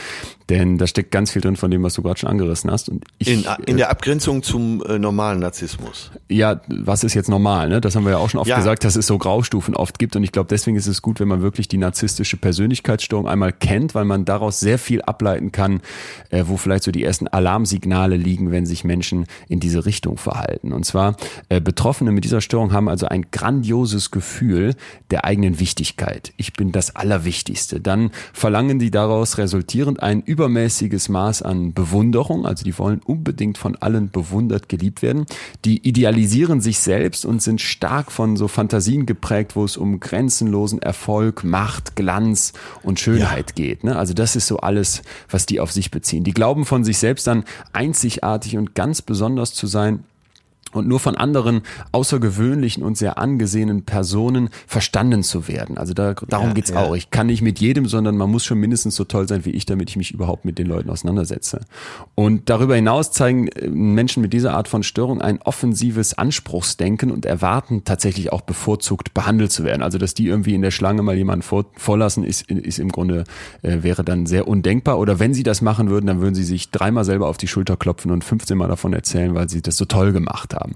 Denn da steckt ganz viel drin von dem, was du gerade schon angerissen hast. Und ich, in, in der Abgrenzung zum äh, normalen Narzissmus. Ja, was ist jetzt normal? Ne? Das haben wir ja auch schon oft ja. gesagt, dass es so Graustufen oft gibt. Und ich glaube, deswegen ist es gut, wenn man wirklich die narzisstische Persönlichkeitsstörung einmal kennt, weil man daraus sehr viel ableiten kann, äh, wo vielleicht so die ersten Alarmsignale liegen, wenn sich Menschen in diese Richtung verhalten. Und zwar äh, Betroffene mit dieser Störung haben also ein grandioses Gefühl der eigenen Wichtigkeit. Ich bin das Allerwichtigste. Dann verlangen die daraus resultierend ein übermäßiges Maß an Bewunderung, also die wollen unbedingt von allen bewundert, geliebt werden. Die idealisieren sich selbst und sind stark von so Fantasien geprägt, wo es um grenzenlosen Erfolg, Macht, Glanz und Schönheit ja. geht. Ne? Also das ist so alles, was die auf sich beziehen. Die glauben von sich selbst dann einzigartig und ganz besonders zu sein und nur von anderen außergewöhnlichen und sehr angesehenen Personen verstanden zu werden. Also da, darum ja, geht's ja. auch. Ich kann nicht mit jedem, sondern man muss schon mindestens so toll sein wie ich, damit ich mich überhaupt mit den Leuten auseinandersetze. Und darüber hinaus zeigen äh, Menschen mit dieser Art von Störung ein offensives Anspruchsdenken und erwarten tatsächlich auch bevorzugt behandelt zu werden. Also dass die irgendwie in der Schlange mal jemanden vor, vorlassen, ist, ist im Grunde, äh, wäre dann sehr undenkbar. Oder wenn sie das machen würden, dann würden sie sich dreimal selber auf die Schulter klopfen und 15 Mal davon erzählen, weil sie das so toll gemacht haben haben.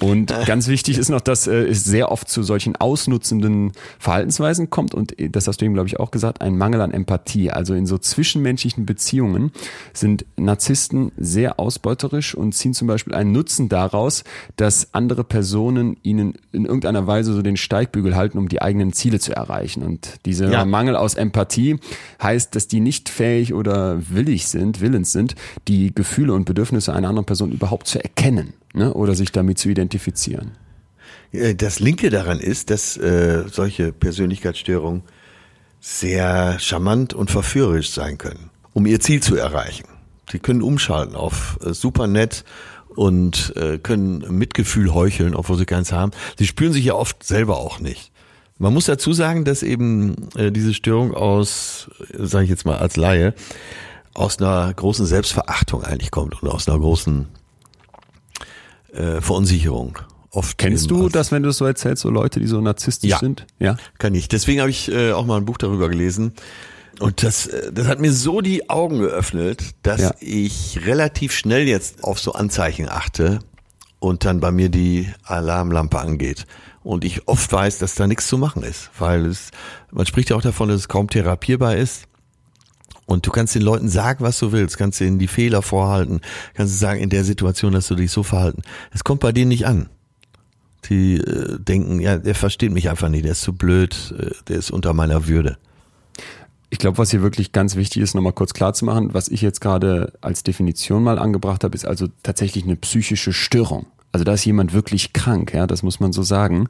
Und ganz wichtig ist noch, dass äh, es sehr oft zu solchen ausnutzenden Verhaltensweisen kommt und äh, das hast du eben, glaube ich, auch gesagt, ein Mangel an Empathie. Also in so zwischenmenschlichen Beziehungen sind Narzissten sehr ausbeuterisch und ziehen zum Beispiel einen Nutzen daraus, dass andere Personen ihnen in irgendeiner Weise so den Steigbügel halten, um die eigenen Ziele zu erreichen. Und dieser ja. Mangel aus Empathie heißt, dass die nicht fähig oder willig sind, willens sind, die Gefühle und Bedürfnisse einer anderen Person überhaupt zu erkennen ne? oder sich damit zu identifizieren. Das Linke daran ist, dass äh, solche Persönlichkeitsstörungen sehr charmant und verführerisch sein können, um ihr Ziel zu erreichen. Sie können umschalten auf äh, super nett und äh, können Mitgefühl heucheln, obwohl sie keins haben. Sie spüren sich ja oft selber auch nicht. Man muss dazu sagen, dass eben äh, diese Störung aus, sage ich jetzt mal als Laie, aus einer großen Selbstverachtung eigentlich kommt und aus einer großen äh, Verunsicherung. Oft Kennst du das, wenn du es so erzählst, so Leute, die so narzisstisch ja, sind? Ja, kann ich. Deswegen habe ich äh, auch mal ein Buch darüber gelesen. Und das, äh, das hat mir so die Augen geöffnet, dass ja. ich relativ schnell jetzt auf so Anzeichen achte und dann bei mir die Alarmlampe angeht. Und ich oft weiß, dass da nichts zu machen ist, weil es, man spricht ja auch davon, dass es kaum therapierbar ist. Und du kannst den Leuten sagen, was du willst, kannst ihnen die Fehler vorhalten, kannst sagen, in der Situation dass du dich so verhalten. Es kommt bei denen nicht an. Die äh, denken, ja, der versteht mich einfach nicht, der ist zu blöd, äh, der ist unter meiner Würde. Ich glaube, was hier wirklich ganz wichtig ist, nochmal kurz klar zu machen, was ich jetzt gerade als Definition mal angebracht habe, ist also tatsächlich eine psychische Störung. Also da ist jemand wirklich krank, ja, das muss man so sagen.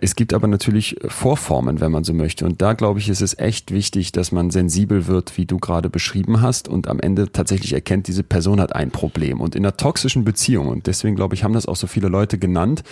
Es gibt aber natürlich Vorformen, wenn man so möchte. Und da glaube ich, ist es echt wichtig, dass man sensibel wird, wie du gerade beschrieben hast und am Ende tatsächlich erkennt, diese Person hat ein Problem. Und in einer toxischen Beziehung, und deswegen glaube ich, haben das auch so viele Leute genannt,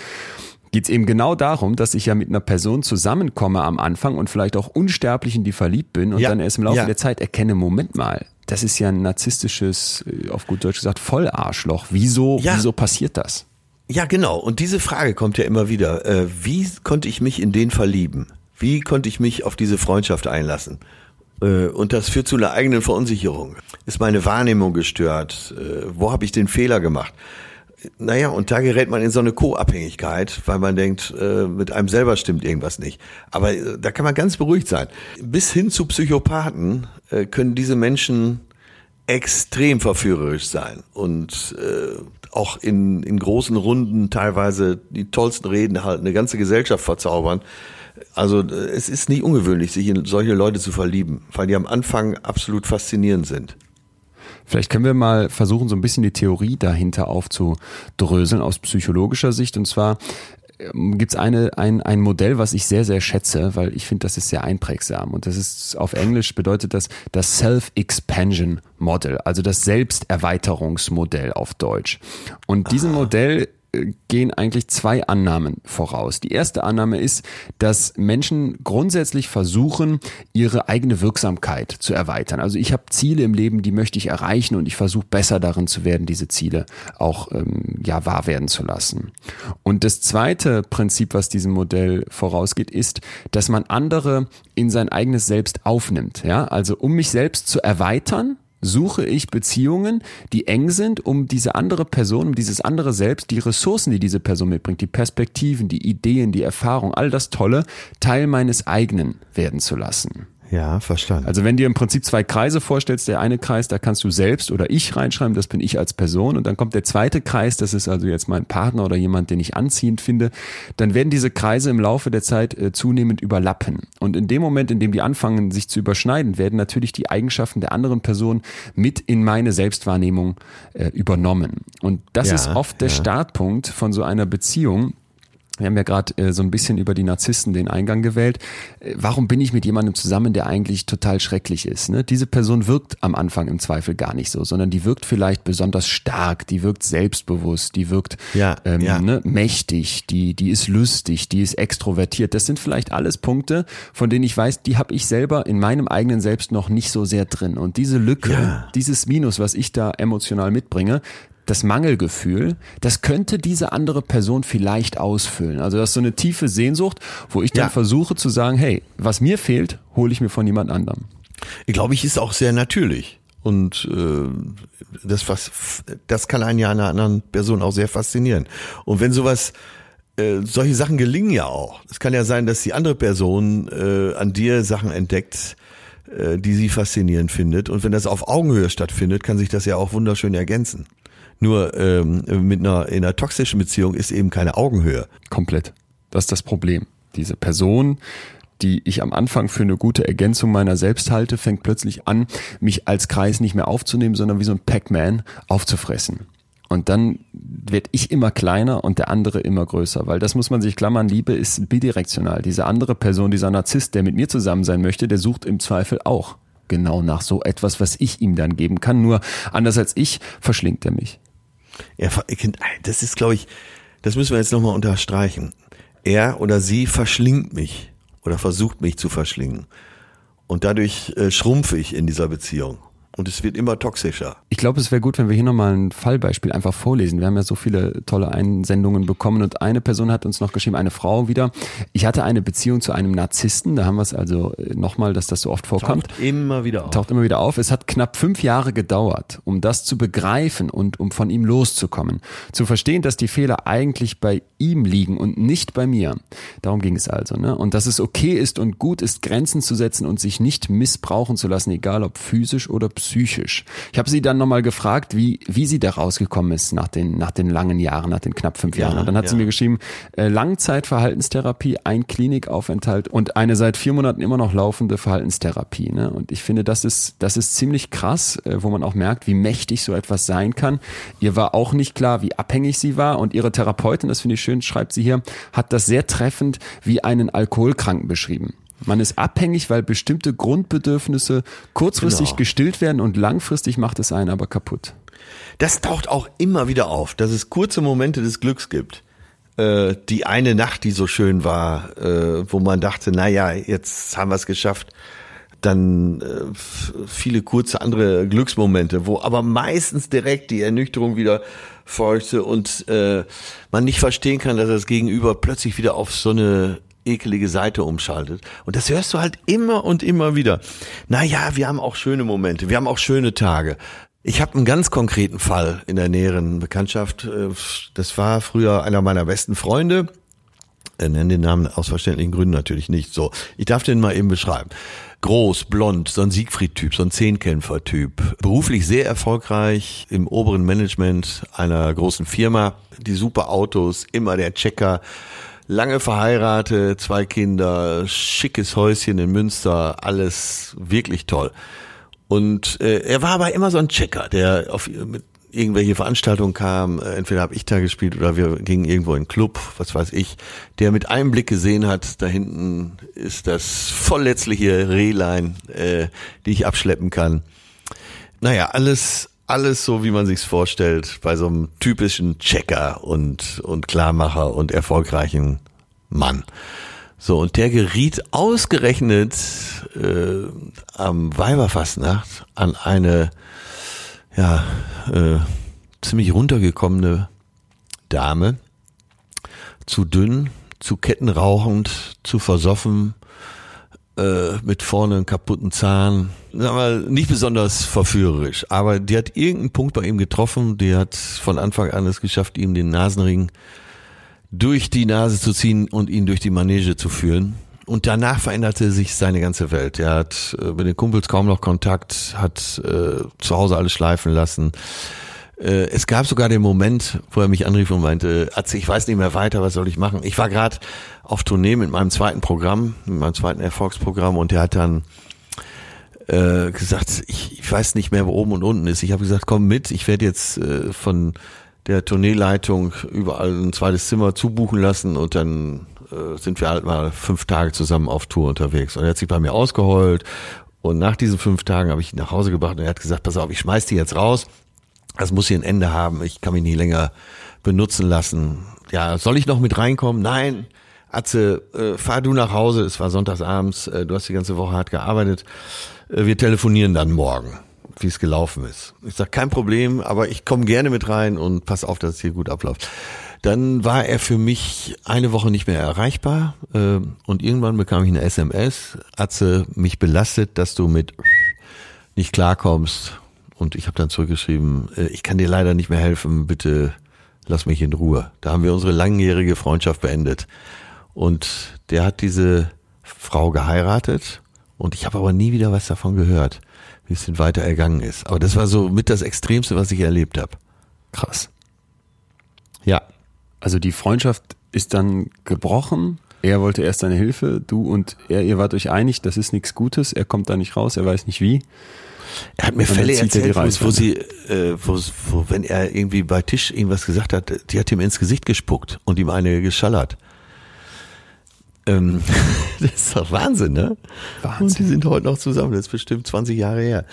geht es eben genau darum, dass ich ja mit einer Person zusammenkomme am Anfang und vielleicht auch unsterblich in die verliebt bin und ja, dann erst im Laufe ja. der Zeit erkenne, Moment mal, das ist ja ein narzisstisches, äh, auf gut Deutsch gesagt, Vollarschloch. Wieso, ja. wieso passiert das? Ja, genau. Und diese Frage kommt ja immer wieder. Äh, wie konnte ich mich in den verlieben? Wie konnte ich mich auf diese Freundschaft einlassen? Äh, und das führt zu einer eigenen Verunsicherung. Ist meine Wahrnehmung gestört? Äh, wo habe ich den Fehler gemacht? Naja, und da gerät man in so eine Co-Abhängigkeit, weil man denkt, äh, mit einem selber stimmt irgendwas nicht. Aber da kann man ganz beruhigt sein. Bis hin zu Psychopathen können diese Menschen extrem verführerisch sein und auch in, in großen Runden teilweise die tollsten Reden halten, eine ganze Gesellschaft verzaubern. Also es ist nicht ungewöhnlich, sich in solche Leute zu verlieben, weil die am Anfang absolut faszinierend sind. Vielleicht können wir mal versuchen, so ein bisschen die Theorie dahinter aufzudröseln aus psychologischer Sicht. Und zwar gibt es eine, ein, ein Modell, was ich sehr, sehr schätze, weil ich finde, das ist sehr einprägsam. Und das ist auf Englisch bedeutet das das Self-Expansion Model, also das Selbsterweiterungsmodell auf Deutsch. Und diesem Modell gehen eigentlich zwei Annahmen voraus. Die erste Annahme ist, dass Menschen grundsätzlich versuchen, ihre eigene Wirksamkeit zu erweitern. Also ich habe Ziele im Leben, die möchte ich erreichen und ich versuche besser darin zu werden, diese Ziele auch ähm, ja wahr werden zu lassen. Und das zweite Prinzip, was diesem Modell vorausgeht, ist, dass man andere in sein eigenes Selbst aufnimmt. Ja, also um mich selbst zu erweitern, suche ich Beziehungen, die eng sind, um diese andere Person, um dieses andere Selbst, die Ressourcen, die diese Person mitbringt, die Perspektiven, die Ideen, die Erfahrung, all das Tolle, Teil meines eigenen werden zu lassen. Ja, verstanden. Also wenn dir im Prinzip zwei Kreise vorstellst, der eine Kreis, da kannst du selbst oder ich reinschreiben, das bin ich als Person und dann kommt der zweite Kreis, das ist also jetzt mein Partner oder jemand, den ich anziehend finde, dann werden diese Kreise im Laufe der Zeit äh, zunehmend überlappen. Und in dem Moment, in dem die anfangen, sich zu überschneiden, werden natürlich die Eigenschaften der anderen Person mit in meine Selbstwahrnehmung äh, übernommen. Und das ja, ist oft der ja. Startpunkt von so einer Beziehung, wir haben ja gerade äh, so ein bisschen über die Narzissten den Eingang gewählt. Äh, warum bin ich mit jemandem zusammen, der eigentlich total schrecklich ist? Ne? Diese Person wirkt am Anfang im Zweifel gar nicht so, sondern die wirkt vielleicht besonders stark, die wirkt selbstbewusst, die wirkt ja, ähm, ja. Ne, mächtig, die, die ist lustig, die ist extrovertiert. Das sind vielleicht alles Punkte, von denen ich weiß, die habe ich selber in meinem eigenen Selbst noch nicht so sehr drin. Und diese Lücke, ja. dieses Minus, was ich da emotional mitbringe, das Mangelgefühl, das könnte diese andere Person vielleicht ausfüllen. Also das ist so eine tiefe Sehnsucht, wo ich dann ja. versuche zu sagen, hey, was mir fehlt, hole ich mir von jemand anderem. Ich glaube, ich ist auch sehr natürlich. Und äh, das, was, das kann einen ja einer anderen Person auch sehr faszinieren. Und wenn sowas, äh, solche Sachen gelingen ja auch. Es kann ja sein, dass die andere Person äh, an dir Sachen entdeckt, äh, die sie faszinierend findet. Und wenn das auf Augenhöhe stattfindet, kann sich das ja auch wunderschön ergänzen. Nur ähm, mit einer in einer toxischen Beziehung ist eben keine Augenhöhe. Komplett. Das ist das Problem. Diese Person, die ich am Anfang für eine gute Ergänzung meiner selbst halte, fängt plötzlich an, mich als Kreis nicht mehr aufzunehmen, sondern wie so ein Pac-Man aufzufressen. Und dann wird ich immer kleiner und der andere immer größer, weil das muss man sich klammern, Liebe ist bidirektional. Diese andere Person, dieser Narzisst, der mit mir zusammen sein möchte, der sucht im Zweifel auch genau nach so etwas, was ich ihm dann geben kann. Nur anders als ich verschlingt er mich. Er, das ist, glaube ich, das müssen wir jetzt nochmal unterstreichen. Er oder sie verschlingt mich oder versucht mich zu verschlingen. Und dadurch äh, schrumpfe ich in dieser Beziehung. Und es wird immer toxischer. Ich glaube, es wäre gut, wenn wir hier nochmal ein Fallbeispiel einfach vorlesen. Wir haben ja so viele tolle Einsendungen bekommen und eine Person hat uns noch geschrieben, eine Frau wieder. Ich hatte eine Beziehung zu einem Narzissten, da haben wir es also äh, nochmal, dass das so oft vorkommt. Taucht immer wieder auf. Taucht immer wieder auf. Es hat knapp fünf Jahre gedauert, um das zu begreifen und um von ihm loszukommen. Zu verstehen, dass die Fehler eigentlich bei ihm liegen und nicht bei mir. Darum ging es also. Ne? Und dass es okay ist und gut ist, Grenzen zu setzen und sich nicht missbrauchen zu lassen, egal ob physisch oder psychisch psychisch. Ich habe sie dann nochmal gefragt, wie, wie sie da rausgekommen ist nach den, nach den langen Jahren, nach den knapp fünf Jahren. Und dann hat ja. sie mir geschrieben, äh, Langzeitverhaltenstherapie, ein Klinikaufenthalt und eine seit vier Monaten immer noch laufende Verhaltenstherapie. Ne? Und ich finde, das ist, das ist ziemlich krass, äh, wo man auch merkt, wie mächtig so etwas sein kann. Ihr war auch nicht klar, wie abhängig sie war und ihre Therapeutin, das finde ich schön, schreibt sie hier, hat das sehr treffend wie einen Alkoholkranken beschrieben. Man ist abhängig, weil bestimmte Grundbedürfnisse kurzfristig genau. gestillt werden und langfristig macht es einen aber kaputt. Das taucht auch immer wieder auf, dass es kurze Momente des Glücks gibt. Äh, die eine Nacht, die so schön war, äh, wo man dachte, na ja, jetzt haben wir es geschafft. Dann äh, viele kurze andere Glücksmomente, wo aber meistens direkt die Ernüchterung wieder folgte und äh, man nicht verstehen kann, dass das Gegenüber plötzlich wieder auf so eine ekelige Seite umschaltet. Und das hörst du halt immer und immer wieder. Naja, wir haben auch schöne Momente, wir haben auch schöne Tage. Ich habe einen ganz konkreten Fall in der näheren Bekanntschaft. Das war früher einer meiner besten Freunde. Er nennt den Namen aus verständlichen Gründen natürlich nicht. So, ich darf den mal eben beschreiben. Groß, blond, so ein Siegfried-Typ, so ein Zehnkämpfer-Typ. Beruflich sehr erfolgreich im oberen Management einer großen Firma. Die super Autos, immer der Checker lange verheiratet, zwei Kinder, schickes Häuschen in Münster, alles wirklich toll. Und äh, er war aber immer so ein Checker, der auf mit irgendwelche Veranstaltungen kam, äh, entweder habe ich da gespielt oder wir gingen irgendwo in einen Club, was weiß ich, der mit einem Blick gesehen hat, da hinten ist das vollletzliche Rehlein, äh, die ich abschleppen kann. Naja, alles alles so, wie man sich's vorstellt, bei so einem typischen Checker und, und Klarmacher und erfolgreichen Mann. So, und der geriet ausgerechnet äh, am Weiberfastnacht an eine ja, äh, ziemlich runtergekommene Dame, zu dünn, zu kettenrauchend, zu versoffen, äh, mit vorne einen kaputten Zahn. Sag mal, nicht besonders verführerisch, aber die hat irgendeinen Punkt bei ihm getroffen, die hat von Anfang an es geschafft, ihm den Nasenring durch die Nase zu ziehen und ihn durch die Manege zu führen. Und danach veränderte sich seine ganze Welt. Er hat äh, mit den Kumpels kaum noch Kontakt, hat äh, zu Hause alles schleifen lassen. Äh, es gab sogar den Moment, wo er mich anrief und meinte, Atze, ich weiß nicht mehr weiter, was soll ich machen? Ich war gerade auf Tournee mit meinem zweiten Programm, mit meinem zweiten Erfolgsprogramm und er hat dann äh, gesagt, ich, ich weiß nicht mehr, wo oben und unten ist. Ich habe gesagt, komm mit, ich werde jetzt äh, von der Tourneeleitung überall ein zweites Zimmer zubuchen lassen und dann äh, sind wir halt mal fünf Tage zusammen auf Tour unterwegs. Und er hat sich bei mir ausgeheult und nach diesen fünf Tagen habe ich ihn nach Hause gebracht und er hat gesagt, pass auf, ich schmeiß die jetzt raus. Das muss hier ein Ende haben. Ich kann mich nie länger benutzen lassen. Ja, soll ich noch mit reinkommen? Nein. Atze, äh, fahr du nach Hause. Es war sonntagsabends. Äh, du hast die ganze Woche hart gearbeitet. Äh, wir telefonieren dann morgen wie es gelaufen ist. Ich sage, kein Problem, aber ich komme gerne mit rein und pass auf, dass es hier gut abläuft. Dann war er für mich eine Woche nicht mehr erreichbar äh, und irgendwann bekam ich eine SMS, Atze, mich belastet, dass du mit nicht klarkommst. Und ich habe dann zurückgeschrieben, äh, ich kann dir leider nicht mehr helfen, bitte lass mich in Ruhe. Da haben wir unsere langjährige Freundschaft beendet. Und der hat diese Frau geheiratet und ich habe aber nie wieder was davon gehört bisschen weiter ergangen ist. Aber das war so mit das Extremste, was ich erlebt habe. Krass. Ja. Also die Freundschaft ist dann gebrochen. Er wollte erst seine Hilfe, du und er, ihr wart euch einig, das ist nichts Gutes. Er kommt da nicht raus, er weiß nicht wie. Er hat mir Fälle erzählt, wo, wo sie, äh, wo, wo, wenn er irgendwie bei Tisch irgendwas gesagt hat, die hat ihm ins Gesicht gespuckt und ihm eine geschallert. Ähm, das ist doch Wahnsinn, ne? Wahnsinn. Und die sind heute noch zusammen, das ist bestimmt 20 Jahre her.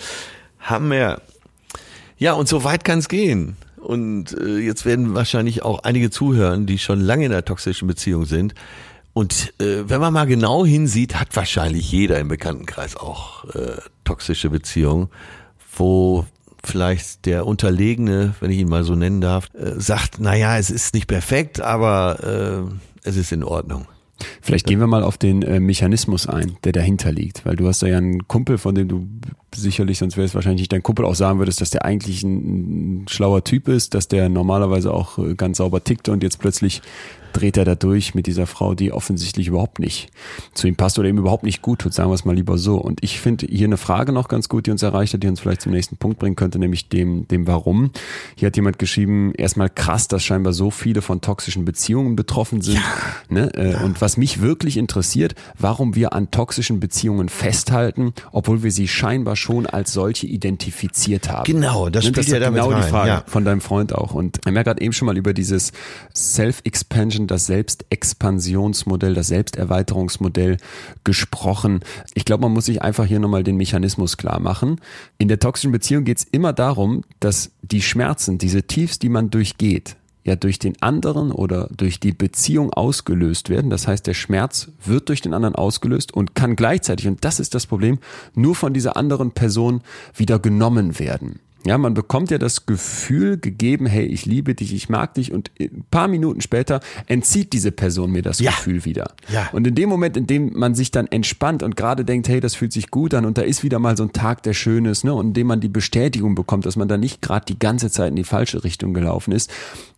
Hammer. Ja, und so weit kann es gehen. Und äh, jetzt werden wahrscheinlich auch einige zuhören, die schon lange in einer toxischen Beziehung sind. Und äh, wenn man mal genau hinsieht, hat wahrscheinlich jeder im Bekanntenkreis auch äh, toxische Beziehungen, wo vielleicht der Unterlegene, wenn ich ihn mal so nennen darf, äh, sagt, na ja, es ist nicht perfekt, aber äh, es ist in Ordnung. Vielleicht gehen wir mal auf den äh, Mechanismus ein, der dahinter liegt, weil du hast ja einen Kumpel, von dem du sicherlich, sonst wäre es wahrscheinlich nicht dein Kumpel, auch sagen würdest, dass der eigentlich ein, schlauer Typ ist, dass der normalerweise auch äh, ganz sauber tickt und jetzt plötzlich dreht er da durch mit dieser Frau, die offensichtlich überhaupt nicht zu ihm passt oder ihm überhaupt nicht gut tut, sagen wir es mal lieber so. Und ich finde hier eine Frage noch ganz gut, die uns erreicht hat, die uns vielleicht zum nächsten Punkt bringen könnte, nämlich dem, dem Warum. Hier hat jemand geschrieben, erstmal krass, dass scheinbar so viele von toxischen Beziehungen betroffen sind. Ja. Ne? Äh, ja. Und was mich wirklich interessiert, warum wir an toxischen Beziehungen festhalten, obwohl wir sie scheinbar schon als solche identifiziert haben. Genau, das ne? das ja damit genau rein. die Frage ja. von deinem Freund auch. Und wir haben ja gerade eben schon mal über dieses Self-Expansion das Selbstexpansionsmodell, das Selbsterweiterungsmodell gesprochen. Ich glaube, man muss sich einfach hier nochmal den Mechanismus klar machen. In der toxischen Beziehung geht es immer darum, dass die Schmerzen, diese Tiefs, die man durchgeht, ja durch den anderen oder durch die Beziehung ausgelöst werden. Das heißt, der Schmerz wird durch den anderen ausgelöst und kann gleichzeitig, und das ist das Problem, nur von dieser anderen Person wieder genommen werden. Ja, man bekommt ja das Gefühl gegeben, hey, ich liebe dich, ich mag dich und ein paar Minuten später entzieht diese Person mir das ja. Gefühl wieder. Ja. Und in dem Moment, in dem man sich dann entspannt und gerade denkt, hey, das fühlt sich gut an und da ist wieder mal so ein Tag, der schön ist, ne, und in dem man die Bestätigung bekommt, dass man da nicht gerade die ganze Zeit in die falsche Richtung gelaufen ist,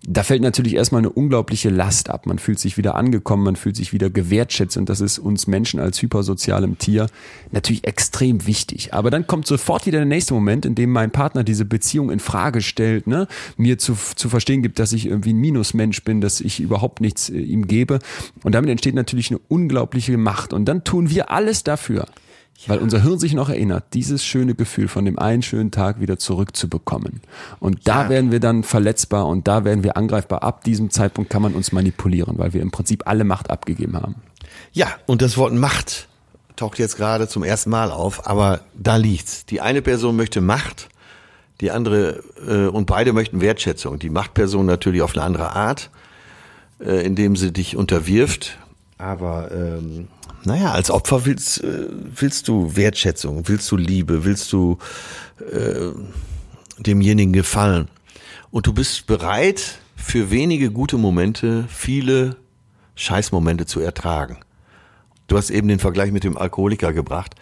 da fällt natürlich erstmal eine unglaubliche Last ab. Man fühlt sich wieder angekommen, man fühlt sich wieder gewertschätzt und das ist uns Menschen als hypersozialem Tier natürlich extrem wichtig. Aber dann kommt sofort wieder der nächste Moment, in dem mein Partner diese Beziehung in Frage stellt, ne, mir zu, zu verstehen gibt, dass ich irgendwie ein Minusmensch bin, dass ich überhaupt nichts äh, ihm gebe. Und damit entsteht natürlich eine unglaubliche Macht. Und dann tun wir alles dafür, weil unser Hirn sich noch erinnert, dieses schöne Gefühl von dem einen schönen Tag wieder zurückzubekommen. Und da ja. werden wir dann verletzbar und da werden wir angreifbar. Ab diesem Zeitpunkt kann man uns manipulieren, weil wir im Prinzip alle Macht abgegeben haben. Ja, und das Wort Macht taucht jetzt gerade zum ersten Mal auf, aber da liegt's. Die eine Person möchte Macht, die andere äh, und beide möchten Wertschätzung. Die Machtperson natürlich auf eine andere Art, äh, indem sie dich unterwirft. Aber ähm, naja, als Opfer willst, äh, willst du Wertschätzung, willst du Liebe, willst du äh, demjenigen gefallen. Und du bist bereit, für wenige gute Momente viele Scheißmomente zu ertragen. Du hast eben den Vergleich mit dem Alkoholiker gebracht.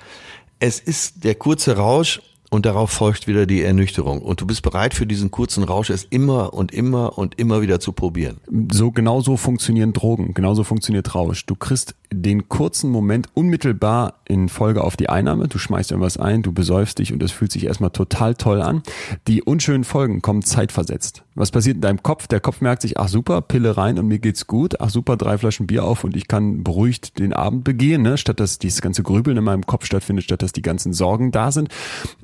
Es ist der kurze Rausch und darauf folgt wieder die Ernüchterung. Und du bist bereit für diesen kurzen Rausch, es immer und immer und immer wieder zu probieren. So genauso funktionieren Drogen, genauso funktioniert Rausch. Du kriegst den kurzen Moment unmittelbar in Folge auf die Einnahme. Du schmeißt irgendwas ein, du besäufst dich und es fühlt sich erstmal total toll an. Die unschönen Folgen kommen zeitversetzt. Was passiert in deinem Kopf? Der Kopf merkt sich, ach super, Pille rein und mir geht's gut. Ach super, drei Flaschen Bier auf und ich kann beruhigt den Abend begehen, ne? statt dass dieses ganze Grübeln in meinem Kopf stattfindet, statt dass die ganzen Sorgen da sind.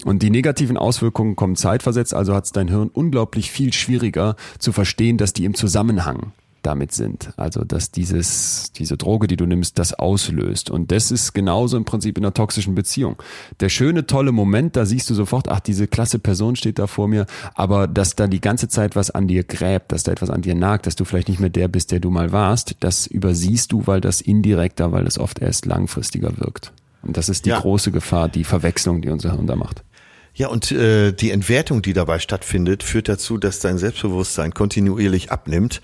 Und die negativen Auswirkungen kommen zeitversetzt, also hat es dein Hirn unglaublich viel schwieriger zu verstehen, dass die im Zusammenhang damit sind. Also, dass dieses, diese Droge, die du nimmst, das auslöst. Und das ist genauso im Prinzip in einer toxischen Beziehung. Der schöne, tolle Moment, da siehst du sofort, ach, diese klasse Person steht da vor mir, aber dass da die ganze Zeit was an dir gräbt, dass da etwas an dir nagt, dass du vielleicht nicht mehr der bist, der du mal warst, das übersiehst du, weil das indirekter, weil das oft erst langfristiger wirkt. Und das ist die ja. große Gefahr, die Verwechslung, die unser Hirn da macht. Ja, und äh, die Entwertung, die dabei stattfindet, führt dazu, dass dein Selbstbewusstsein kontinuierlich abnimmt.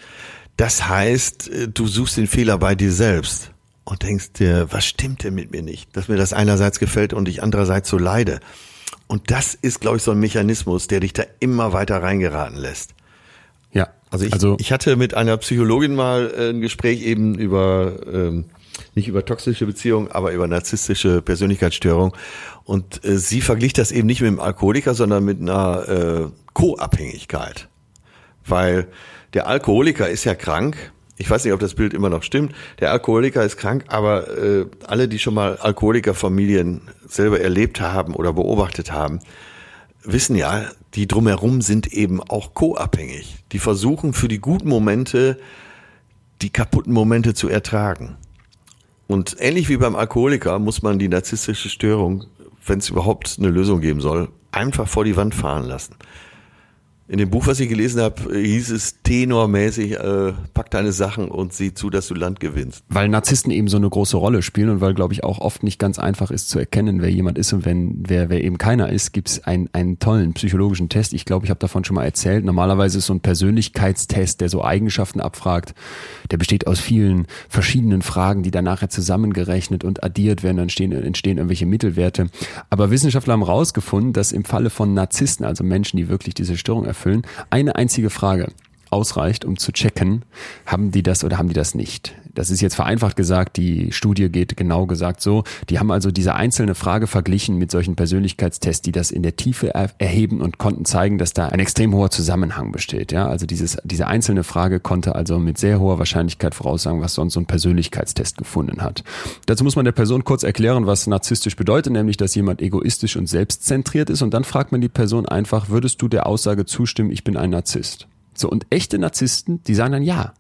Das heißt, äh, du suchst den Fehler bei dir selbst und denkst dir, was stimmt denn mit mir nicht? Dass mir das einerseits gefällt und ich andererseits so leide. Und das ist, glaube ich, so ein Mechanismus, der dich da immer weiter reingeraten lässt. Ja. Also ich, also ich hatte mit einer Psychologin mal äh, ein Gespräch eben über, ähm, nicht über toxische Beziehungen, aber über narzisstische Persönlichkeitsstörung. Und äh, sie verglich das eben nicht mit dem Alkoholiker, sondern mit einer äh, Co-Abhängigkeit. Weil der Alkoholiker ist ja krank. Ich weiß nicht, ob das Bild immer noch stimmt. Der Alkoholiker ist krank, aber äh, alle, die schon mal Alkoholikerfamilien selber erlebt haben oder beobachtet haben, wissen ja, die drumherum sind eben auch co-abhängig. Die versuchen für die guten Momente die kaputten Momente zu ertragen. Und ähnlich wie beim Alkoholiker muss man die narzisstische Störung, wenn es überhaupt eine Lösung geben soll, einfach vor die Wand fahren lassen In dem Buch, was ich gelesen habe, hieß es tenormäßig, äh, pack deine Sachen und sieh zu, dass du Land gewinnst. Weil Narzissten eben so eine große Rolle spielen und weil, glaube ich, auch oft nicht ganz einfach ist zu erkennen, wer jemand ist und wenn wer, wer eben keiner ist, gibt es ein, einen tollen psychologischen Test. Ich glaube, ich habe davon schon mal erzählt. Normalerweise ist so ein Persönlichkeitstest, der so Eigenschaften abfragt, der besteht aus vielen verschiedenen Fragen, die dann nachher zusammengerechnet und addiert werden, dann stehen, entstehen irgendwelche Mittelwerte. Aber Wissenschaftler haben herausgefunden, dass im Falle von Narzissten, also Menschen, die wirklich diese Störung erfüllen, erfüllen. Eine einzige Frage ausreicht, um zu checken, haben die das oder haben die das nicht. Das ist jetzt vereinfacht gesagt, die Studie geht genau gesagt so. Die haben also diese einzelne Frage verglichen mit solchen Persönlichkeitstests, die das in der Tiefe erheben und konnten zeigen, dass da ein extrem hoher Zusammenhang besteht. Ja, also dieses, diese einzelne Frage konnte also mit sehr hoher Wahrscheinlichkeit voraussagen, was sonst so ein Persönlichkeitstest gefunden hat. Dazu muss man der Person kurz erklären, was narzisstisch bedeutet, nämlich, dass jemand egoistisch und selbstzentriert ist und dann fragt man die Person einfach, würdest du der Aussage zustimmen, ich bin ein Narzisst? So, und echte Narzissten, die sagen dann ja.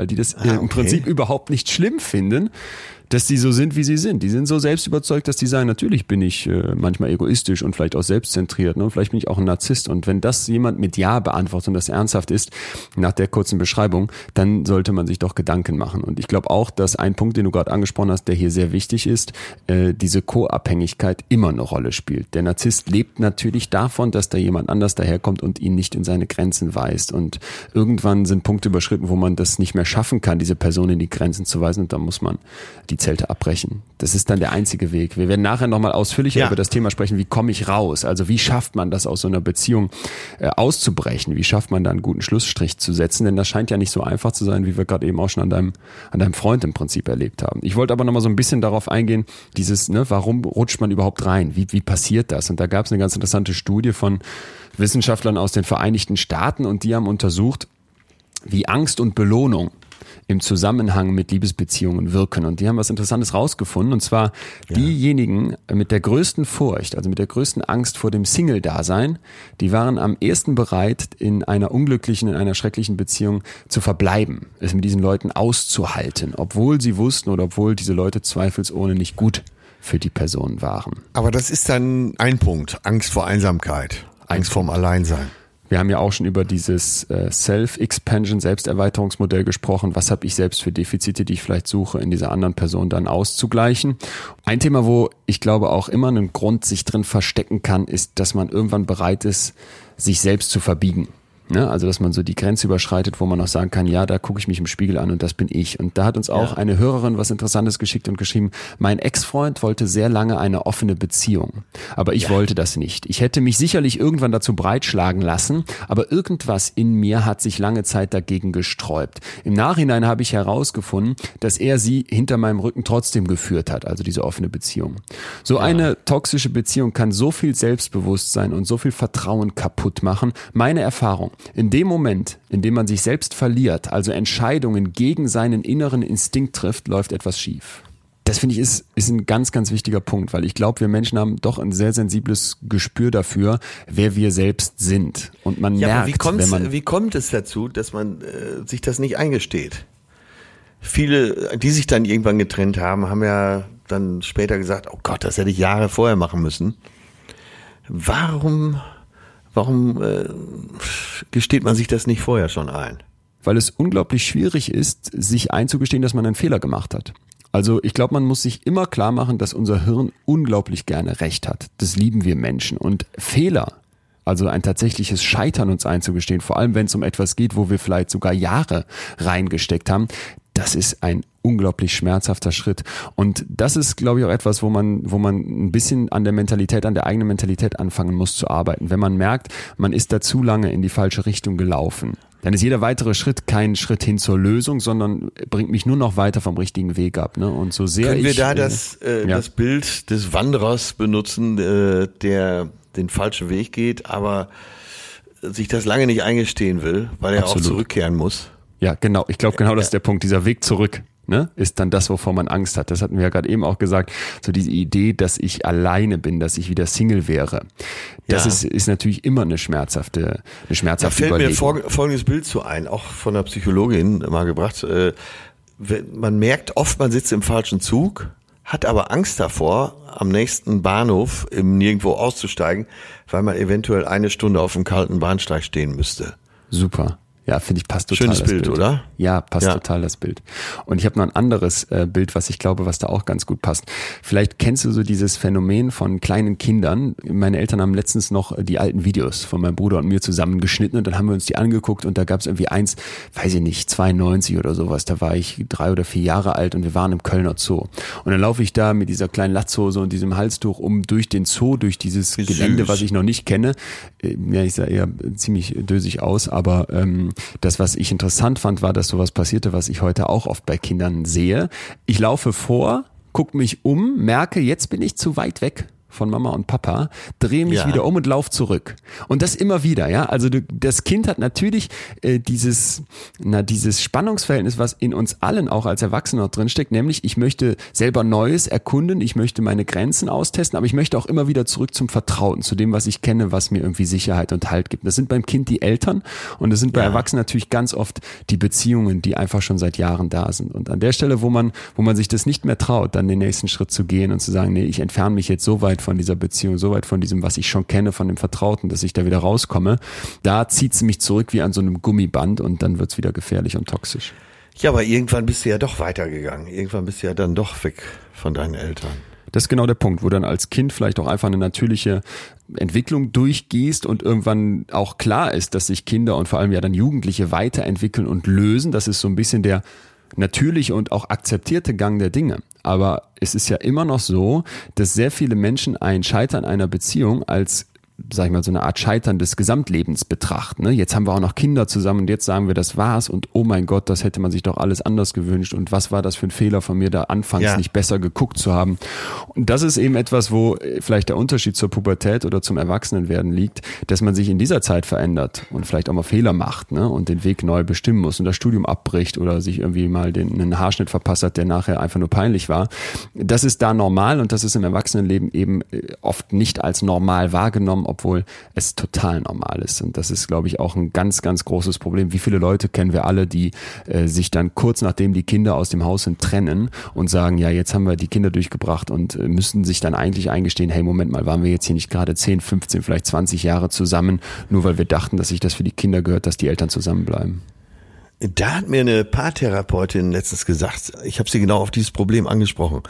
Weil die das ah, okay. im Prinzip überhaupt nicht schlimm finden, dass die so sind, wie sie sind. Die sind so selbst überzeugt, dass die sagen, natürlich bin ich äh, manchmal egoistisch und vielleicht auch selbstzentriert ne? und vielleicht bin ich auch ein Narzisst. Und wenn das jemand mit Ja beantwortet und das ernsthaft ist, nach der kurzen Beschreibung, dann sollte man sich doch Gedanken machen. Und ich glaube auch, dass ein Punkt, den du gerade angesprochen hast, der hier sehr wichtig ist, äh, diese Co-Abhängigkeit immer eine Rolle spielt. Der Narzisst lebt natürlich davon, dass da jemand anders daherkommt und ihn nicht in seine Grenzen weist. Und irgendwann sind Punkte überschritten, wo man das nicht mehr schaffen kann, diese Person in die Grenzen zu weisen. Und dann muss man die Zelte abbrechen. Das ist dann der einzige Weg. Wir werden nachher nochmal ausführlicher ja. über das Thema sprechen, wie komme ich raus? Also wie schafft man das aus so einer Beziehung äh, auszubrechen? Wie schafft man da einen guten Schlussstrich zu setzen? Denn das scheint ja nicht so einfach zu sein, wie wir gerade eben auch schon an deinem, an deinem Freund im Prinzip erlebt haben. Ich wollte aber nochmal so ein bisschen darauf eingehen, dieses, ne, warum rutscht man überhaupt rein? Wie, wie passiert das? Und da gab es eine ganz interessante Studie von Wissenschaftlern aus den Vereinigten Staaten und die haben untersucht, wie Angst und Belohnung im Zusammenhang mit Liebesbeziehungen wirken. Und die haben was Interessantes rausgefunden. Und zwar ja. diejenigen mit der größten Furcht, also mit der größten Angst vor dem Single-Dasein, die waren am ehesten bereit, in einer unglücklichen, in einer schrecklichen Beziehung zu verbleiben, es mit diesen Leuten auszuhalten, obwohl sie wussten oder obwohl diese Leute zweifelsohne nicht gut für die Person waren. Aber das ist dann ein Punkt, Angst vor Einsamkeit, Angst vorm Alleinsein. Wir haben ja auch schon über dieses äh, Self-Expansion, Selbsterweiterungsmodell gesprochen. Was habe ich selbst für Defizite, die ich vielleicht suche, in dieser anderen Person dann auszugleichen? Ein Thema, wo ich glaube auch immer einen Grund sich drin verstecken kann, ist, dass man irgendwann bereit ist, sich selbst zu verbiegen. Ne? Also, dass man so die Grenze überschreitet, wo man auch sagen kann, ja, da gucke ich mich im Spiegel an und das bin ich. Und da hat uns auch ja. eine Hörerin was Interessantes geschickt und geschrieben, mein Ex-Freund wollte sehr lange eine offene Beziehung, aber ich ja. wollte das nicht. Ich hätte mich sicherlich irgendwann dazu breitschlagen lassen, aber irgendwas in mir hat sich lange Zeit dagegen gesträubt. Im Nachhinein habe ich herausgefunden, dass er sie hinter meinem Rücken trotzdem geführt hat, also diese offene Beziehung. So ja. eine toxische Beziehung kann so viel Selbstbewusstsein und so viel Vertrauen kaputt machen. Meine Erfahrung. In dem Moment, in dem man sich selbst verliert, also Entscheidungen gegen seinen inneren Instinkt trifft, läuft etwas schief. Das finde ich ist, ist ein ganz, ganz wichtiger Punkt, weil ich glaube, wir Menschen haben doch ein sehr sensibles Gespür dafür, wer wir selbst sind. Und man ja, merkt, wie, wenn man wie kommt es dazu, dass man äh, sich das nicht eingesteht? Viele, die sich dann irgendwann getrennt haben, haben ja dann später gesagt, oh Gott, das hätte ich Jahre vorher machen müssen. Warum Warum äh, gesteht man sich das nicht vorher schon ein? Weil es unglaublich schwierig ist, sich einzugestehen, dass man einen Fehler gemacht hat. Also ich glaube, man muss sich immer klar machen, dass unser Hirn unglaublich gerne Recht hat. Das lieben wir Menschen. Und Fehler, also ein tatsächliches Scheitern uns einzugestehen, vor allem wenn es um etwas geht, wo wir vielleicht sogar Jahre reingesteckt haben, das ist ein unglaublich schmerzhafter Schritt. Und das ist, glaube ich, auch etwas, wo man, wo man ein bisschen an der Mentalität, an der eigenen Mentalität anfangen muss zu arbeiten. Wenn man merkt, man ist da zu lange in die falsche Richtung gelaufen, dann ist jeder weitere Schritt kein Schritt hin zur Lösung, sondern bringt mich nur noch weiter vom richtigen Weg ab. Ne? Und so sehr Können ich, wir da das, äh, ja. das Bild des Wanderers benutzen, äh, der den falschen Weg geht, aber sich das lange nicht eingestehen will, weil er Absolut. auch zurückkehren muss? Ja, genau. Ich glaube, genau das ist der Punkt. Dieser Weg zurück ne, ist dann das, wovor man Angst hat. Das hatten wir ja gerade eben auch gesagt. So diese Idee, dass ich alleine bin, dass ich wieder Single wäre. Das ja. ist, ist natürlich immer eine schmerzhafte, eine schmerzhafte Da fällt Überlegung. mir folgendes Bild zu ein, auch von der Psychologin mal gebracht. Äh, man merkt oft, man sitzt im falschen Zug, hat aber Angst davor, am nächsten Bahnhof im Nirgendwo auszusteigen, weil man eventuell eine Stunde auf dem kalten Bahnsteig stehen müsste. Super. Ja, finde ich passt total. Schönes Bild, Bild, oder? Ja, passt Ja. total das Bild. Und ich habe noch ein anderes äh, Bild, was ich glaube, was da auch ganz gut passt. Vielleicht kennst du so dieses Phänomen von kleinen Kindern. Meine Eltern haben letztens noch die alten Videos von meinem Bruder und mir zusammengeschnitten und dann haben wir uns die angeguckt und da gab es irgendwie eins, weiß ich nicht, 92 oder sowas. Da war ich drei oder vier Jahre alt und wir waren im Kölner Zoo. Und dann laufe ich da mit dieser kleinen Latzhose und diesem Halstuch um durch den Zoo, durch dieses Gelände, was ich noch nicht kenne. Äh, Ja, ich sah eher ziemlich dösig aus, aber ähm, das, was ich interessant fand, war, dass sowas passierte, was ich heute auch oft bei Kindern sehe. Ich laufe vor, guck mich um, merke, jetzt bin ich zu weit weg von Mama und Papa, drehe mich Ja. wieder um und lauf zurück. Und das immer wieder, ja. Also du, das Kind hat natürlich äh, dieses, na, dieses Spannungsverhältnis, was in uns allen auch als Erwachsener drinsteckt, nämlich ich möchte selber Neues erkunden, ich möchte meine Grenzen austesten, aber ich möchte auch immer wieder zurück zum Vertrauten, zu dem, was ich kenne, was mir irgendwie Sicherheit und Halt gibt. Das sind beim Kind die Eltern und das sind bei Ja. Erwachsenen natürlich ganz oft die Beziehungen, die einfach schon seit Jahren da sind. Und an der Stelle, wo man, wo man sich das nicht mehr traut, dann den nächsten Schritt zu gehen und zu sagen, nee, ich entferne mich jetzt so weit von dieser Beziehung, so weit von diesem, was ich schon kenne, von dem Vertrauten, dass ich da wieder rauskomme, da zieht sie mich zurück wie an so einem Gummiband und dann wird's wieder gefährlich und toxisch. Ja, aber irgendwann bist du ja doch weitergegangen. Irgendwann bist du ja dann doch weg von deinen Eltern. Das ist genau der Punkt, wo dann als Kind vielleicht auch einfach eine natürliche Entwicklung durchgehst und irgendwann auch klar ist, dass sich Kinder und vor allem ja dann Jugendliche weiterentwickeln und lösen. Das ist so ein bisschen der natürliche und auch akzeptierte Gang der Dinge. Aber es ist ja immer noch so, dass sehr viele Menschen ein Scheitern einer Beziehung als sag ich mal, so eine Art Scheitern des Gesamtlebens betrachten. Ne? Jetzt haben wir auch noch Kinder zusammen und jetzt sagen wir, das war's und oh mein Gott, das hätte man sich doch alles anders gewünscht und was war das für ein Fehler von mir, da anfangs Ja. nicht besser geguckt zu haben. Und das ist eben etwas, wo äh, vielleicht der Unterschied zur Pubertät oder zum Erwachsenenwerden liegt, dass man sich in dieser Zeit verändert und vielleicht auch mal Fehler macht ne? und den Weg neu bestimmen muss und das Studium abbricht oder sich irgendwie mal den, einen Haarschnitt verpasst hat, der nachher einfach nur peinlich war. Das ist da normal und das ist im Erwachsenenleben eben äh, oft nicht als normal wahrgenommen, obwohl es total normal ist. Und das ist, glaube ich, auch ein ganz, ganz großes Problem. Wie viele Leute kennen wir alle, die äh, sich dann kurz nachdem die Kinder aus dem Haus sind trennen und sagen, ja, jetzt haben wir die Kinder durchgebracht und äh, müssen sich dann eigentlich eingestehen, hey, Moment mal, waren wir jetzt hier nicht gerade 10, 15, vielleicht 20 Jahre zusammen, nur weil wir dachten, dass sich das für die Kinder gehört, dass die Eltern zusammenbleiben. Da hat mir eine Paartherapeutin letztens gesagt, ich habe sie genau auf dieses Problem angesprochen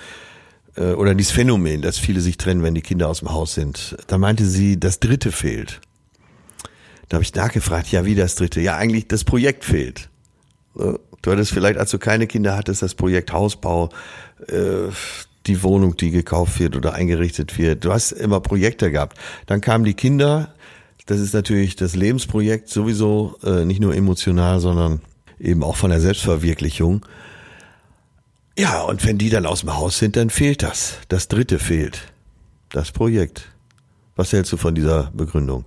äh, oder dieses Phänomen, dass viele sich trennen, wenn die Kinder aus dem Haus sind. Da meinte sie, das Dritte fehlt. Da habe ich nachgefragt, ja, wie das Dritte? Ja, eigentlich das Projekt fehlt. Du hattest vielleicht, als du keine Kinder hattest, das Projekt Hausbau, äh, die Wohnung, die gekauft wird oder eingerichtet wird. Du hast immer Projekte gehabt. Dann kamen die Kinder. Das ist natürlich das Lebensprojekt sowieso äh, nicht nur emotional, sondern eben auch von der Selbstverwirklichung. Ja, und wenn die dann aus dem Haus sind, dann fehlt das. Das Dritte fehlt. Das Projekt. Was hältst du von dieser Begründung?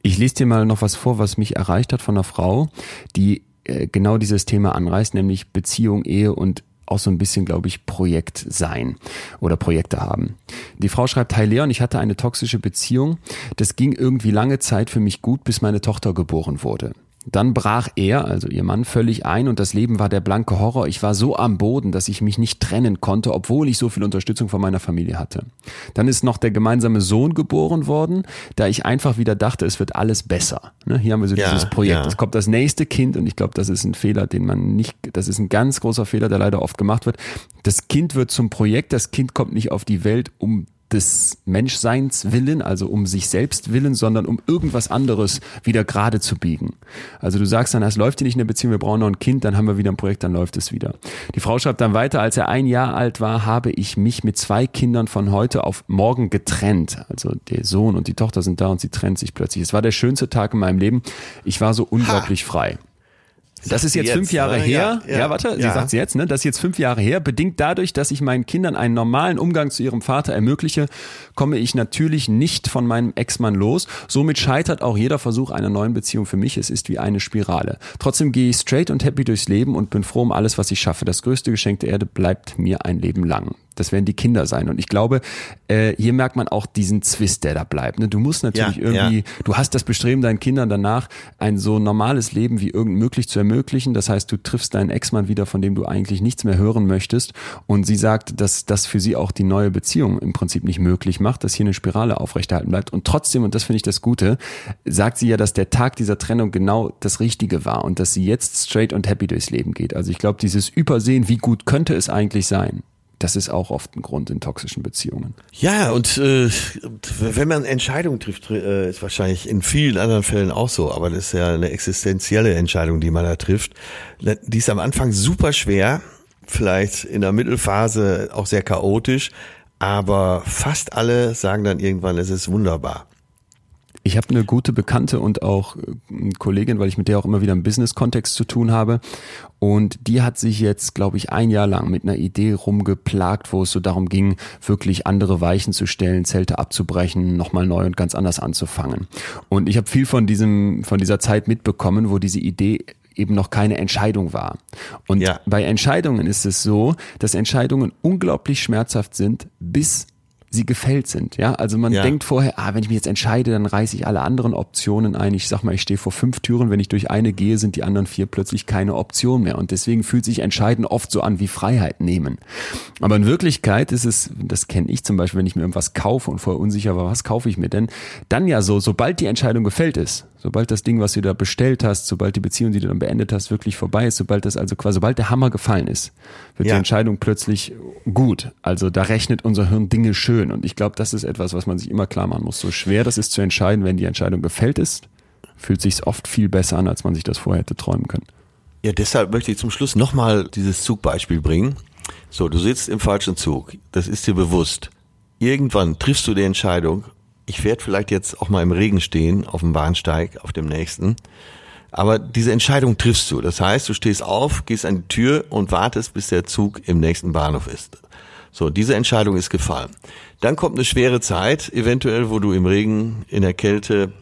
Ich lese dir mal noch was vor, was mich erreicht hat von einer Frau, die äh, genau dieses Thema anreißt, nämlich Beziehung, Ehe und auch so ein bisschen, glaube ich, Projekt sein oder Projekte haben. Die Frau schreibt, Hi Leon, ich hatte eine toxische Beziehung. Das ging irgendwie lange Zeit für mich gut, bis meine Tochter geboren wurde. Dann brach er, also ihr Mann, völlig ein und das Leben war der blanke Horror. Ich war so am Boden, dass ich mich nicht trennen konnte, obwohl ich so viel Unterstützung von meiner Familie hatte. Dann ist noch der gemeinsame Sohn geboren worden, da ich einfach wieder dachte, es wird alles besser. Ne, hier haben wir so Ja, dieses Projekt. ja. Es kommt das nächste Kind und ich glaube, das ist ein Fehler, den man nicht, das ist ein ganz großer Fehler, der leider oft gemacht wird. Das Kind wird zum Projekt, das Kind kommt nicht auf die Welt, um des Menschseins willen, also um sich selbst willen, sondern um irgendwas anderes wieder gerade zu biegen. Also du sagst dann, es läuft hier nicht in der Beziehung, wir brauchen noch ein Kind, dann haben wir wieder ein Projekt, dann läuft es wieder. Die Frau schreibt dann weiter, als er ein Jahr alt war, habe ich mich mit zwei Kindern von heute auf morgen getrennt. Also der Sohn und die Tochter sind da und sie trennt sich plötzlich. Es war der schönste Tag in meinem Leben. Ich war so unglaublich frei. Das ist jetzt, sie fünf Jahre ne? her. Ja, Ja, ja. warte, sie Ja. sagt jetzt, ne? Das ist jetzt fünf Jahre her. Bedingt dadurch, dass ich meinen Kindern einen normalen Umgang zu ihrem Vater ermögliche, komme ich natürlich nicht von meinem Ex-Mann los. Somit scheitert auch jeder Versuch einer neuen Beziehung für mich. Es ist wie eine Spirale. Trotzdem gehe ich straight und happy durchs Leben und bin froh um alles, was ich schaffe. Das größte Geschenk der Erde bleibt mir ein Leben lang. Das werden die Kinder sein. Und ich glaube, äh, hier merkt man auch diesen Zwist, der da bleibt. Ne? Du musst natürlich Ja, irgendwie, ja. du hast das Bestreben deinen Kindern danach, ein so normales Leben wie irgend möglich zu ermöglichen. Das heißt, du triffst deinen Ex-Mann wieder, von dem du eigentlich nichts mehr hören möchtest. Und sie sagt, dass das für sie auch die neue Beziehung im Prinzip nicht möglich macht, dass hier eine Spirale aufrechterhalten bleibt. Und trotzdem, und das finde ich das Gute, sagt sie ja, dass der Tag dieser Trennung genau das Richtige war und dass sie jetzt straight und happy durchs Leben geht. Also ich glaube, dieses Übersehen, wie gut könnte es eigentlich sein, das ist auch oft ein Grund in toxischen Beziehungen. Ja, und äh, wenn man Entscheidungen trifft, äh, ist wahrscheinlich in vielen anderen Fällen auch so, aber das ist ja eine existenzielle Entscheidung, die man da trifft. Die ist am Anfang super schwer, vielleicht in der Mittelphase auch sehr chaotisch, aber fast alle sagen dann irgendwann, es ist wunderbar. Ich habe eine gute Bekannte und auch äh, eine Kollegin, weil ich mit der auch immer wieder im Business-Kontext zu tun habe. Und die hat sich jetzt, glaube ich, ein Jahr lang mit einer Idee rumgeplagt, wo es so darum ging, wirklich andere Weichen zu stellen, Zelte abzubrechen, nochmal neu und ganz anders anzufangen. Und ich habe viel von diesem, von dieser Zeit mitbekommen, wo diese Idee eben noch keine Entscheidung war. Und Ja. bei Entscheidungen ist es so, dass Entscheidungen unglaublich schmerzhaft sind, bis sie gefällt sind. Ja, also man Ja. denkt vorher, ah, wenn ich mich jetzt entscheide, dann reiße ich alle anderen Optionen ein. Ich sag mal, ich stehe vor fünf Türen, wenn ich durch eine gehe, sind die anderen vier plötzlich keine Option mehr. Und deswegen fühlt sich Entscheiden oft so an wie Freiheit nehmen. Aber in Wirklichkeit ist es, das kenne ich zum Beispiel, wenn ich mir irgendwas kaufe und vorher unsicher war, was kaufe ich mir denn, dann ja so, sobald die Entscheidung gefällt ist, sobald das Ding, was du da bestellt hast, sobald die Beziehung, die du dann beendet hast, wirklich vorbei ist, sobald das also quasi, sobald der Hammer gefallen ist, wird Ja. die Entscheidung plötzlich gut. Also da rechnet unser Hirn Dinge schön. Und ich glaube, das ist etwas, was man sich immer klar machen muss. So schwer das ist zu entscheiden, wenn die Entscheidung gefällt ist, fühlt sich oft viel besser an, als man sich das vorher hätte träumen können. Ja, deshalb möchte ich zum Schluss nochmal dieses Zugbeispiel bringen. So, du sitzt im falschen Zug. Das ist dir bewusst. Irgendwann triffst du die Entscheidung, ich werde vielleicht jetzt auch mal im Regen stehen, auf dem Bahnsteig, auf dem nächsten. Aber diese Entscheidung triffst du. Das heißt, du stehst auf, gehst an die Tür und wartest, bis der Zug im nächsten Bahnhof ist. So, diese Entscheidung ist gefallen. Dann kommt eine schwere Zeit, eventuell, wo du im Regen, in der Kälte,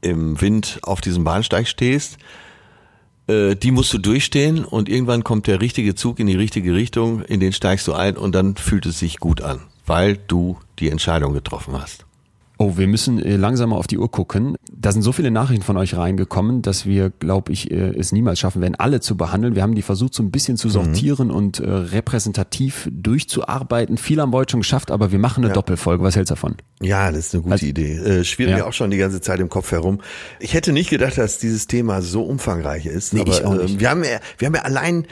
im Wind auf diesem Bahnsteig stehst äh, die musst du durchstehen und irgendwann kommt der richtige Zug in die richtige Richtung, in den steigst du ein und dann fühlt es sich gut an, weil du die Entscheidung getroffen hast. Oh, wir müssen äh, langsam mal auf die Uhr gucken. Da sind so viele Nachrichten von euch reingekommen, dass wir, glaube ich, äh, es niemals schaffen werden, alle zu behandeln. Wir haben die versucht, so ein bisschen zu sortieren und äh, repräsentativ durchzuarbeiten. Viele haben wir heute schon geschafft, aber wir machen eine Doppelfolge. Was hältst du davon? Ja, das ist eine gute Also- Idee. Äh, schwirrt Ja. mir auch schon die ganze Zeit im Kopf herum. Ich hätte nicht gedacht, dass dieses Thema so umfangreich ist. Nee, aber ich auch äh, nicht. wir haben ja, wir haben ja allein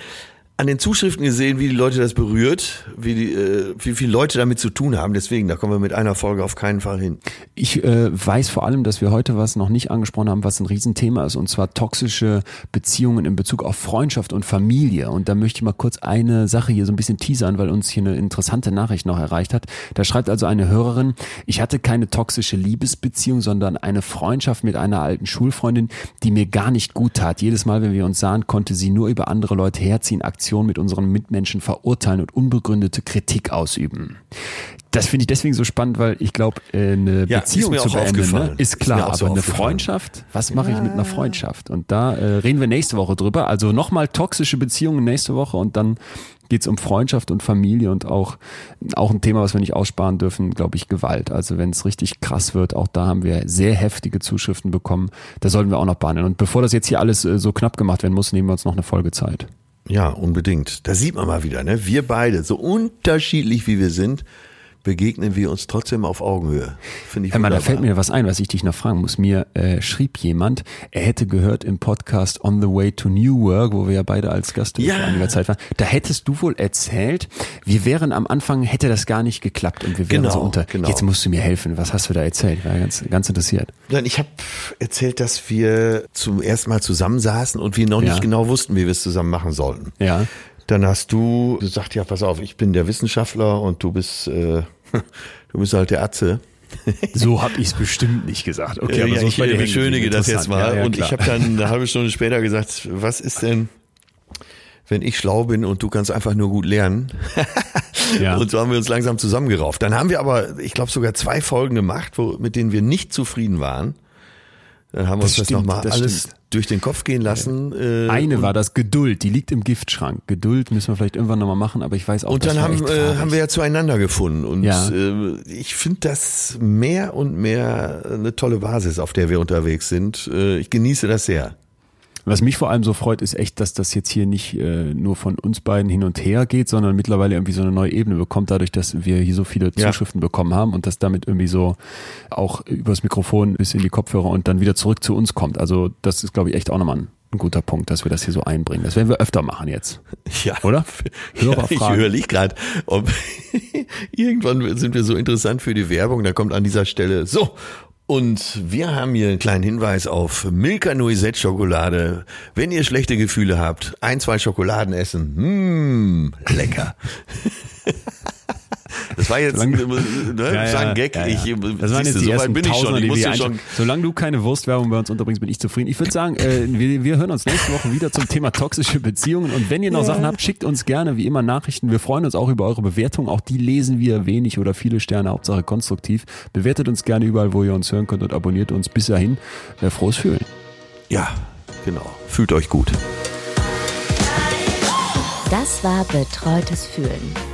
an den Zuschriften gesehen, wie die Leute das berührt, wie, die, äh, wie viele Leute damit zu tun haben. Deswegen, da kommen wir mit einer Folge auf keinen Fall hin. Ich äh, weiß vor allem, dass wir heute was noch nicht angesprochen haben, was ein Riesenthema ist, und zwar toxische Beziehungen in Bezug auf Freundschaft und Familie. Und da möchte ich mal kurz eine Sache hier so ein bisschen teasern, weil uns hier eine interessante Nachricht noch erreicht hat. Da schreibt also eine Hörerin, ich hatte keine toxische Liebesbeziehung, sondern eine Freundschaft mit einer alten Schulfreundin, die mir gar nicht gut tat. Jedes Mal, wenn wir uns sahen, konnte sie nur über andere Leute herziehen, Aktionen mit unseren Mitmenschen verurteilen und unbegründete Kritik ausüben. Das finde ich deswegen so spannend, weil ich glaube, äh, eine Ja, Beziehung ist zu beenden, ne? ist Ist klar, mir auch so aber eine. Freundschaft, was mache ich mit einer Freundschaft? Und da äh, reden wir nächste Woche drüber. Also nochmal toxische Beziehungen nächste Woche und dann geht's um Freundschaft und Familie und auch, auch ein Thema, was wir nicht aussparen dürfen, glaube ich, Gewalt. Also wenn es richtig krass wird, auch da haben wir sehr heftige Zuschriften bekommen. Da sollten wir auch noch behandeln. Und bevor das jetzt hier alles äh, so knapp gemacht werden muss, nehmen wir uns noch eine Folge Zeit. Ja, unbedingt. Da sieht man mal wieder, ne? Wir beide, so unterschiedlich wie wir sind, begegnen wir uns trotzdem auf Augenhöhe. Finde ich Hör mal, da wunderbar. fällt mir was ein, was ich dich noch fragen muss. Mir äh, schrieb jemand, er hätte gehört im Podcast On the Way to New Work, wo wir ja beide als Gast Ja. vor einiger Zeit waren. Da hättest du wohl erzählt, wir wären am Anfang, hätte das gar nicht geklappt und wir wären Genau, so unter. genau. Jetzt musst du mir helfen. Was hast du da erzählt? Ich war ganz, ganz interessiert. Nein, ich habe erzählt, dass wir zum ersten Mal zusammensaßen und wir noch Ja. nicht genau wussten, wie wir es zusammen machen sollten. Ja. Dann hast du gesagt, ja, pass auf, ich bin der Wissenschaftler und du bist, äh, du bist halt der Atze. So habe ich es bestimmt nicht gesagt. Okay, ja, aber so ich beschönige das jetzt mal. Ja, ja, und ich habe dann eine halbe Stunde später gesagt, was ist denn, wenn ich schlau bin und du kannst einfach nur gut lernen? Ja. Und so haben wir uns langsam zusammengerauft. Dann haben wir aber, ich glaube, sogar zwei Folgen gemacht, wo, mit denen wir nicht zufrieden waren. Dann haben wir Das uns das stimmt, nochmal alles stimmt. durch den Kopf gehen lassen. äh, Eine war das Geduld, die liegt im Giftschrank. Geduld müssen wir vielleicht irgendwann nochmal machen, aber ich weiß auch, Und dann haben, äh, haben wir ja zueinander gefunden. Und Ja. äh, ich finde das mehr und mehr eine tolle Basis, auf der wir unterwegs sind. Äh, ich genieße das sehr. Was mich vor allem so freut, ist echt, dass das jetzt hier nicht äh, nur von uns beiden hin und her geht, sondern mittlerweile irgendwie so eine neue Ebene bekommt, dadurch, dass wir hier so viele Ja. Zuschriften bekommen haben und das damit irgendwie so auch übers Mikrofon bis in die Kopfhörer und dann wieder zurück zu uns kommt. Also das ist, glaube ich, echt auch nochmal ein, ein guter Punkt, dass wir das hier so einbringen. Das werden wir öfter machen jetzt. Ja. Oder? Ja, ich überlege gerade, ob irgendwann sind wir so interessant für die Werbung, da kommt an dieser Stelle so. Und wir haben hier einen kleinen Hinweis auf Milka Noisette Schokolade. Wenn ihr schlechte Gefühle habt, ein, zwei Schokoladen essen. Mmh, lecker. Das war jetzt Solange- ne, das war ein Gag. ja, ja. Ich, das waren siehst jetzt du, die so weit ersten bin ich schon. Tausender, Ich die muss wir hier schon. Solange du keine Wurstwerbung bei uns unterbringst, bin ich zufrieden. Ich würde sagen, äh, wir, wir hören uns nächste Woche wieder zum Thema toxische Beziehungen. Und wenn ihr noch Sachen habt, schickt uns gerne wie immer Nachrichten. Wir freuen uns auch über eure Bewertungen. Auch die lesen wir wenig oder viele Sterne, Hauptsache konstruktiv. Bewertet uns gerne überall, wo ihr uns hören könnt und abonniert uns. Bis dahin, äh, frohes Fühlen. Ja, genau. Fühlt euch gut. Das war Betreutes Fühlen.